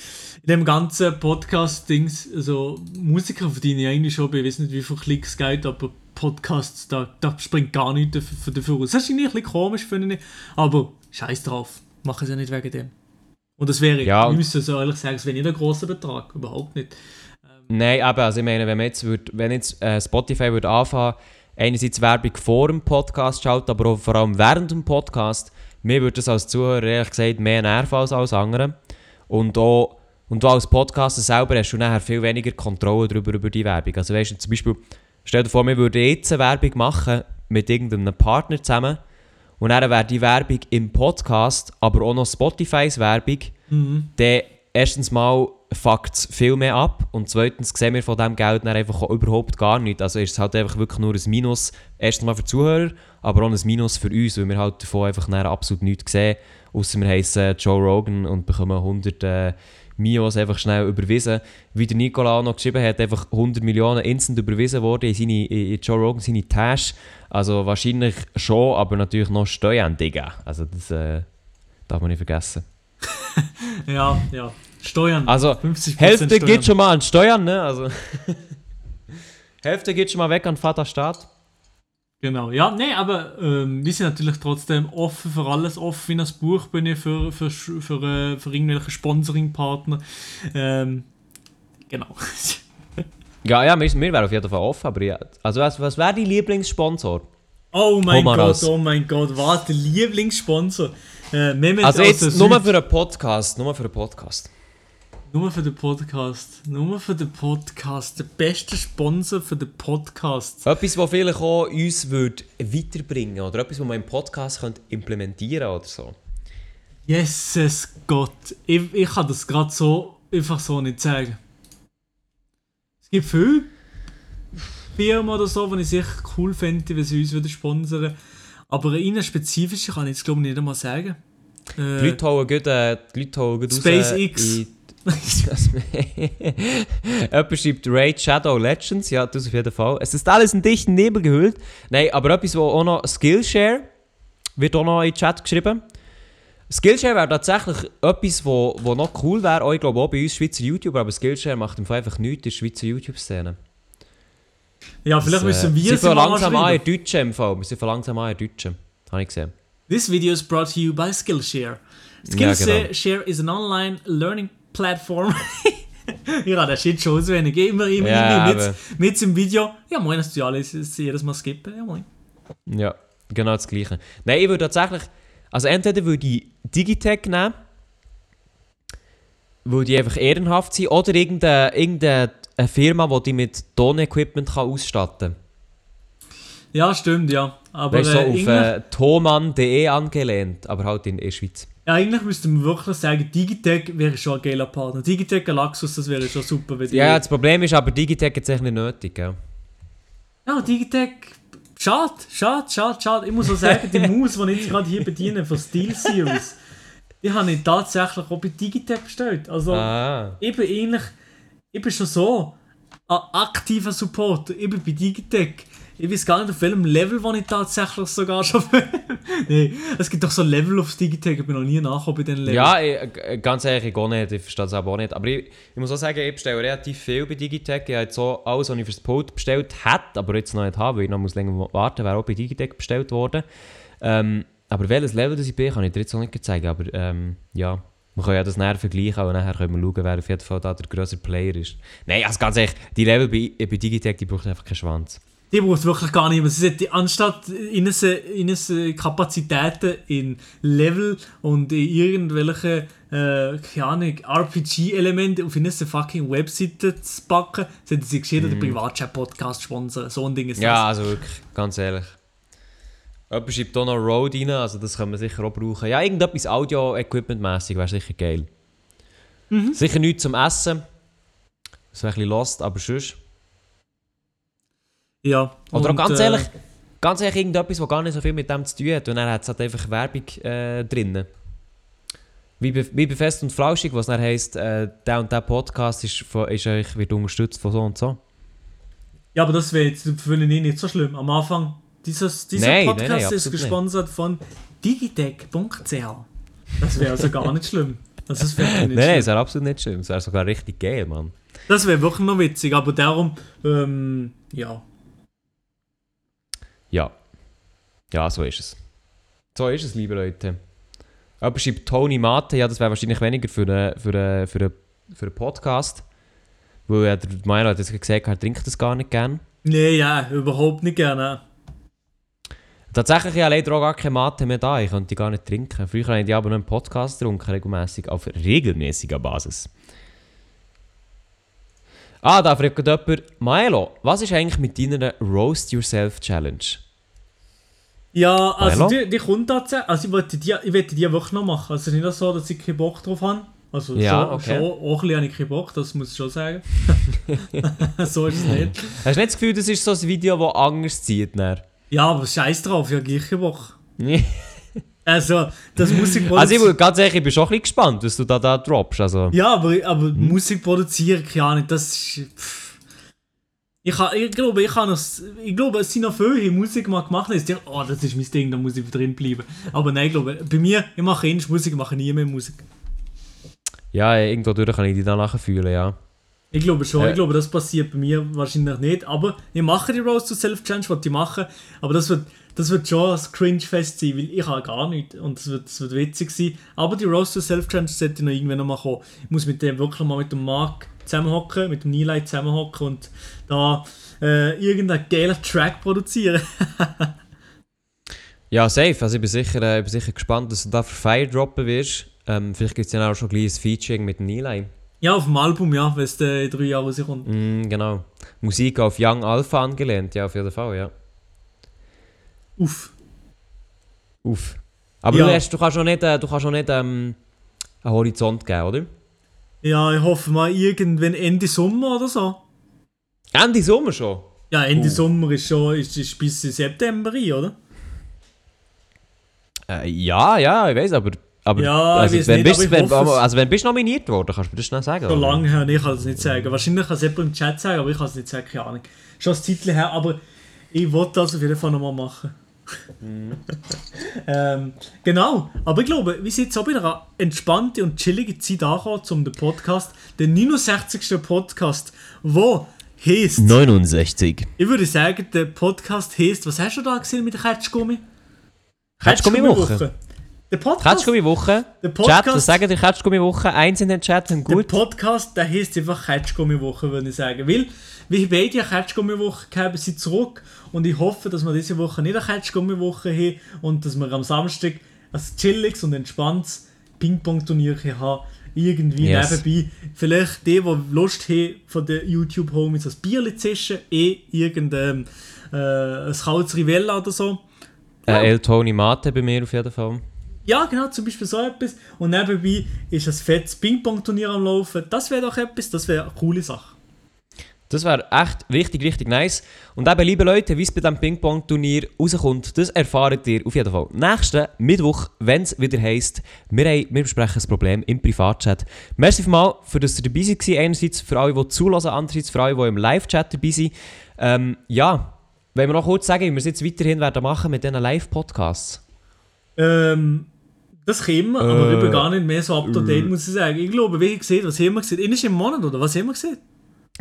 dem ganzen Podcast-Dings, also Musiker verdienen ja eigentlich schon, ich weiß nicht, wie viel Klicks geht, aber Podcasts, da, da springt gar nichts dafür, dafür aus. Das ist irgendwie ein bisschen komisch, finde ich, aber scheiß drauf, machen sie ja nicht wegen dem. Und das wäre, ja. ich müsste so ehrlich sagen, es wäre nicht ein großer Betrag, überhaupt nicht. Ähm, Nein, aber also ich meine, wenn, jetzt würd, wenn jetzt äh, Spotify würde anfangen, einerseits Werbung vor dem Podcast schalten, aber auch vor allem während dem Podcast, mir würde das als Zuhörer ehrlich gesagt mehr nerven als alles andere. Und auch und du als Podcaster selber hast du nachher viel weniger Kontrolle darüber, über die Werbung. Also weißt du, zum Beispiel, stell dir vor, wir würden jetzt eine Werbung machen mit irgendeinem Partner zusammen und dann wäre die Werbung im Podcast, aber auch noch Spotifys Werbung, mhm. dann erstens mal fuckt es viel mehr ab und zweitens sehen wir von diesem Geld dann einfach überhaupt gar nichts. Also ist es halt einfach wirklich nur ein Minus, erstens mal für die Zuhörer, aber auch ein Minus für uns, weil wir halt davon einfach absolut nichts sehen, außer wir heißen Joe Rogan und bekommen 100 äh, Mios einfach schnell überwiesen. Wie der Nicola noch geschrieben hat, einfach 100 Millionen instant überwiesen worden in, seine, in Joe Rogan seine Tasche. Also wahrscheinlich schon, aber natürlich noch Steuern. Also das äh, darf man nicht vergessen. ja, ja. Steuern. Also 50 Hälfte Steuern. geht schon mal an Steuern, ne? Also Hälfte geht schon mal weg an Vater Staat. Genau, ja, nee, aber ähm, wir sind natürlich trotzdem offen für alles, offen wie das Buch bin ich für, für, für, für, äh, für irgendwelche Sponsoring-Partner. Ähm, genau. ja, ja, wir, wir wären auf jeden Fall offen, aber ja. Also, was, was wäre dein Lieblingssponsor? Oh mein Gott, oh mein Gott, was der Lieblingssponsor? Äh, also, jetzt nur für einen Podcast, nur für einen Podcast. Nur für den Podcast. Nur für den Podcast. Der beste Sponsor für den Podcast. Etwas, was vielleicht auch uns würde weiterbringen oder etwas, was man im Podcast könnte implementieren oder so. Jesus Gott. Ich, ich kann das gerade so einfach so nicht sagen. Es gibt viele Firmen oder so, die ich sicher cool fände, wenn sie uns würden sponsern Aber ihnen spezifisch kann ich jetzt glaube ich nicht einmal sagen. Äh, die Leute holen gut, äh, die Leute holen gut SpaceX. Jemand schreibt Raid Shadow Legends, ja, das auf jeden Fall. Es ist alles in dichten Nebel gehüllt. Nein, aber etwas, wo auch noch Skillshare wird auch noch in den Chat geschrieben. Skillshare wäre tatsächlich etwas, wo, wo noch cool wäre, auch, ich glaube auch bei uns Schweizer YouTuber, aber Skillshare macht im Fall einfach nichts in der Schweizer YouTube-Szene. Ja, vielleicht das, müssen wir es äh, langsam an in Deutschen im Fall. Wir sind langsam an in Deutschen. Habe ich gesehen. This video is brought to you by Skillshare. Skillshare ja, genau. is an online learning platform. ich habe den Shit schon auswendig. Immer, immer, ja, immer mit, mit im Video. Ja, moin, dass du alles jedes Mal skippen. Ja, moin. Ja, genau das Gleiche. Nein, ich würde tatsächlich. Also, entweder würde ich Digitech nehmen, weil die einfach ehrenhaft sind, oder irgendeine, irgendeine Firma, die dich mit Tonequipment ausstatten kann. Ja, stimmt, ja. Aber weißt, so äh, auf äh, thomann.de angelehnt, aber halt in der Schweiz. Ja, eigentlich müsste man wirklich sagen, Digitech wäre schon ein geiler Partner. Digitech Galaxus, das wäre schon super. Wenn ja, das Problem ist aber, Digitech hat es echt nicht nötig, gell? Ja, Digitech, schade, schade, schade, schade. Ich muss auch sagen, die Maus, die ich jetzt gerade hier bediene, von Steel Series, die habe ich tatsächlich auch bei Digitech bestellt. Also, ah. ich bin ähnlich, ich bin schon so ein aktiver Supporter. Ich bin bei Digitech ich weiß gar nicht, auf welchem Level wo ich tatsächlich sogar schon bin. nee, es gibt doch so Level auf Digitech, ich bin noch nie nachgekommen bei diesen Level. Ja, ich, ganz ehrlich, ich gar nicht, ich verstehe es aber auch nicht. Aber ich, ich muss auch sagen, ich bestelle relativ viel bei Digitech. Ich habe jetzt so alles, was ich fürs Pult bestellt hätte, aber jetzt noch nicht habe, weil ich noch muss länger warten wäre auch bei Digitech bestellt worden. Ähm, aber welches Level das ich bin, kann ich dir jetzt auch nicht zeigen. Aber ähm, ja, wir können ja das näher vergleichen und nachher können wir schauen, wer auf jeden Fall da der größere Player ist. Nein, also ganz ehrlich, die Level bei, bei Digitech, die braucht einfach keinen Schwanz. Die braucht wirklich gar nicht mehr. Sie sollte anstatt ihnen, ihnen Kapazitäten in Level und in irgendwelche äh, keine RPG-Elemente auf ihre fucking Webseite zu packen, sollten sie geschehen mm. den Privatchat-Podcast sponsern. So ein Ding ist ja, das. Ja, also wirklich, ganz ehrlich. Jemand schreibt auch noch Road rein, also das können wir sicher auch brauchen. Ja, irgendetwas Audio-Equipment-mässig wäre sicher geil. Mhm. Sicher nichts zum Essen. Das wäre ein bisschen lost, aber sonst. Ja. Oder und, auch ganz ehrlich, äh, ganz ehrlich irgendetwas, was gar nicht so viel mit dem zu tun hat. Und dann hat es halt einfach Werbung äh, drin. Wie bei, wie bei Fest und Flauschig, was dann heisst, äh, der und der Podcast ist, von, ist euch, wird unterstützt von so und so. Ja, aber das wäre jetzt für mich nicht so schlimm. Am Anfang, dieses, dieser nein, Podcast nein, nein, ist gesponsert nicht. von digitech.ch. Das wäre also gar nicht schlimm. Das ist nicht nein, nein, das wäre absolut nicht schlimm. Das wäre sogar richtig geil, Mann. Das wäre wirklich noch witzig, aber darum, ähm, ja, ja. Ja, so ist es. So ist es, liebe Leute. Aber schreibt Tony Mate, ja, das wäre wahrscheinlich weniger für einen für eine, für eine, für eine Podcast. Weil ja, der Milo hat jetzt gesagt, er trinkt das gar nicht gern. Nee, ja, überhaupt nicht gerne. Tatsächlich habe ich leider auch gar keine Mate mehr da. Ich konnte die gar nicht trinken. Früher habe ich die aber noch im Podcast getrunken, regelmäßig, auf regelmäßiger Basis. Ah, da fragt jemand, Maelo, was ist eigentlich mit deiner Roast Yourself Challenge? Ja, also die, die kommt tatsächlich. Also ich wollte die, ich wollte die wirklich noch machen. Also es ist nicht so, dass ich keinen Bock drauf habe. Also ja, schon, okay. schon auch ein bisschen habe ich keinen Bock, das muss ich schon sagen. so ist es nicht. Hast du nicht das Gefühl, das ist so ein Video, das anders zieht? Dann? Ja, aber scheiß drauf, habe gleich keinen Bock. Also, das Musik Also, ich, ganz ehrlich, ich bin schon ein bisschen gespannt, was du da, da droppst. Also. Ja, aber, aber hm. Musik produzieren, keine Ahnung, das ist. Pff. Ich, ich, glaube, ich, noch, ich glaube, es sind noch viele Musik mal gemacht haben, die oh, das ist mein Ding, da muss ich drin bleiben. Aber nein, ich glaube, bei mir, ich mache ähnlich Musik, ich mache nie mehr Musik. Ja, irgendwo durch kann ich die dann nachher fühlen, ja. Ich glaube schon, äh. ich glaube, das passiert bei mir wahrscheinlich nicht. Aber ich mache die Rose to Self-Change, was ich mache. Aber das wird das wird schon ein Cringe-Fest sein, weil ich habe gar nichts und es wird, das wird witzig sein. Aber die Roast to Self-Challenge sollte noch irgendwann noch mal kommen. Ich muss mit dem wirklich mal mit dem Mark zusammenhocken, mit dem Nilay zusammenhocken und da äh, irgendeinen geilen Track produzieren. ja, safe. Also ich bin sicher, äh, ich bin sicher gespannt, dass du da für Fire droppen wirst. Ähm, vielleicht gibt es ja auch schon gleich ein Featuring mit dem Nilay. Ja, auf dem Album, ja, wenn es in drei Jahren rauskommt. Mm, genau. Musik auf Young Alpha angelehnt, ja, auf jeden Fall, ja. Uff. Uff. Aber ja. du, hast, du kannst auch nicht, äh, du kannst auch nicht ähm, einen Horizont geben, oder? Ja, ich hoffe mal irgendwann Ende Sommer oder so. Ende Sommer schon? Ja, Ende uh. Sommer ist schon ist, ist bis September rein, oder? Äh, ja, ja, ich weiß, aber aber ja, also, wenn, nicht, bist, wenn, also wenn bist nominiert worden, kannst du mir das schnell sagen? So lange her, ich kann es nicht sagen. Wahrscheinlich kann es jemand im Chat sagen, aber ich kann es nicht sagen, keine Ahnung. Schon ein Titel her, aber ich wollte das auf jeden Fall nochmal machen. Ähm, genau, aber ich glaube, wir sind jetzt auch in einer entspannten und chilligen Zeit angekommen, um den Podcast, den 69. Podcast, wo heißt... 69. Ich würde sagen, der Podcast heißt, was hast du da gesehen mit der Ketschgummi? Ketschgummi-Woche. Der Podcast. Ketschgummi-Woche. Chat, was sagen die Ketschgummi-Woche? Eins in den Chat und gut. Der Podcast, der heißt einfach Ketschgummi-Woche, würde ich sagen. Weil ja Ketschgummi-Woche gehabt, sind zurück und ich hoffe, dass wir diese Woche nicht eine Ketschgummi-Woche haben und dass wir am Samstag ein chilliges und entspanntes Ping-Pong-Turnier haben. Irgendwie yes. nebenbei. Vielleicht die, die Lust haben, von den YouTube-Homies ein Bier zu zischen, eh irgendein äh, ein kaltes Rivella oder so. Ja. Äh, El Tony Mate bei mir auf jeden Fall. Ja, genau, zum Beispiel so etwas. Und nebenbei ist ein fettes Ping-Pong-Turnier am Laufen. Das wäre doch etwas, das wäre eine coole Sache. Das wäre echt richtig, richtig nice. Und eben, liebe Leute, wie es bei diesem Ping-Pong-Turnier rauskommt, das erfahrt ihr auf jeden Fall nächsten Mittwoch, wenn es wieder heisst, wir, haben, wir besprechen das Problem im Privatchat. Merci mal, für dass ihr dabei seid. Einerseits für alle, die zulassen, andererseits für alle, die im Live-Chat dabei sind. Ähm, ja, wollen wir noch kurz sagen, wie wir es jetzt weiterhin werden machen mit diesen Live-Podcasts? Ähm, das können wir, aber ich bin gar nicht mehr so up to date, muss ich sagen. Ich glaube, wie ich gesehen was haben wir gesehen? Einmal im Monat, oder was haben wir gesehen?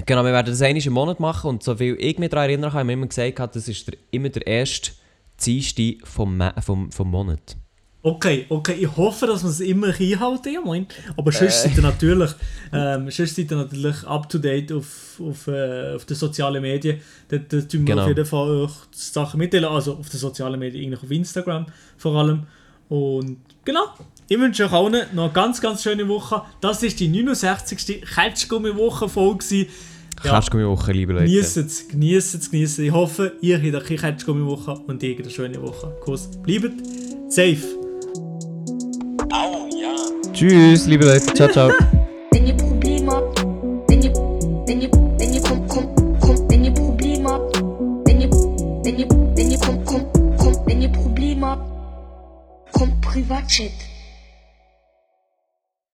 Genau, wir werden das einmal im Monat machen und so viel ich mich daran erinnern kann, haben wir immer gesagt, das ist der, immer der erste Dienstag vom, vom, vom Monat. Okay, okay, ich hoffe, dass wir es immer einhalten, ja moin. Aber sonst äh. seid ihr natürlich, ähm, sonst seid ihr natürlich up to date auf, auf, äh, auf den sozialen Medien. Da, da tun wir genau. auf jeden Fall auch Sachen mitteilen, also auf den sozialen Medien, eigentlich auf Instagram vor allem. Und genau, ich wünsche euch allen noch eine ganz, ganz schöne Woche. Das ist die 69. Ketschgummi-Woche-Folge. Ja, Ketschgummi-Woche, liebe Leute. Genießt es, genießt es, genießt es. Ich hoffe, ihr habt eine Ketschgummi-Woche und ihr eine schöne Woche. Kuss. Bleibt safe. Au, ja. Tschüss, liebe Leute. Ciao, ciao. wenn ihr Probleme habt, wenn ihr, wenn ihr, wenn ihr kommt, kommt, kommt, wenn ihr Probleme habt, wenn ihr, wenn ihr, wenn ihr kommt, kommt, kommt, wenn ihr Probleme habt, kommt Privatchat.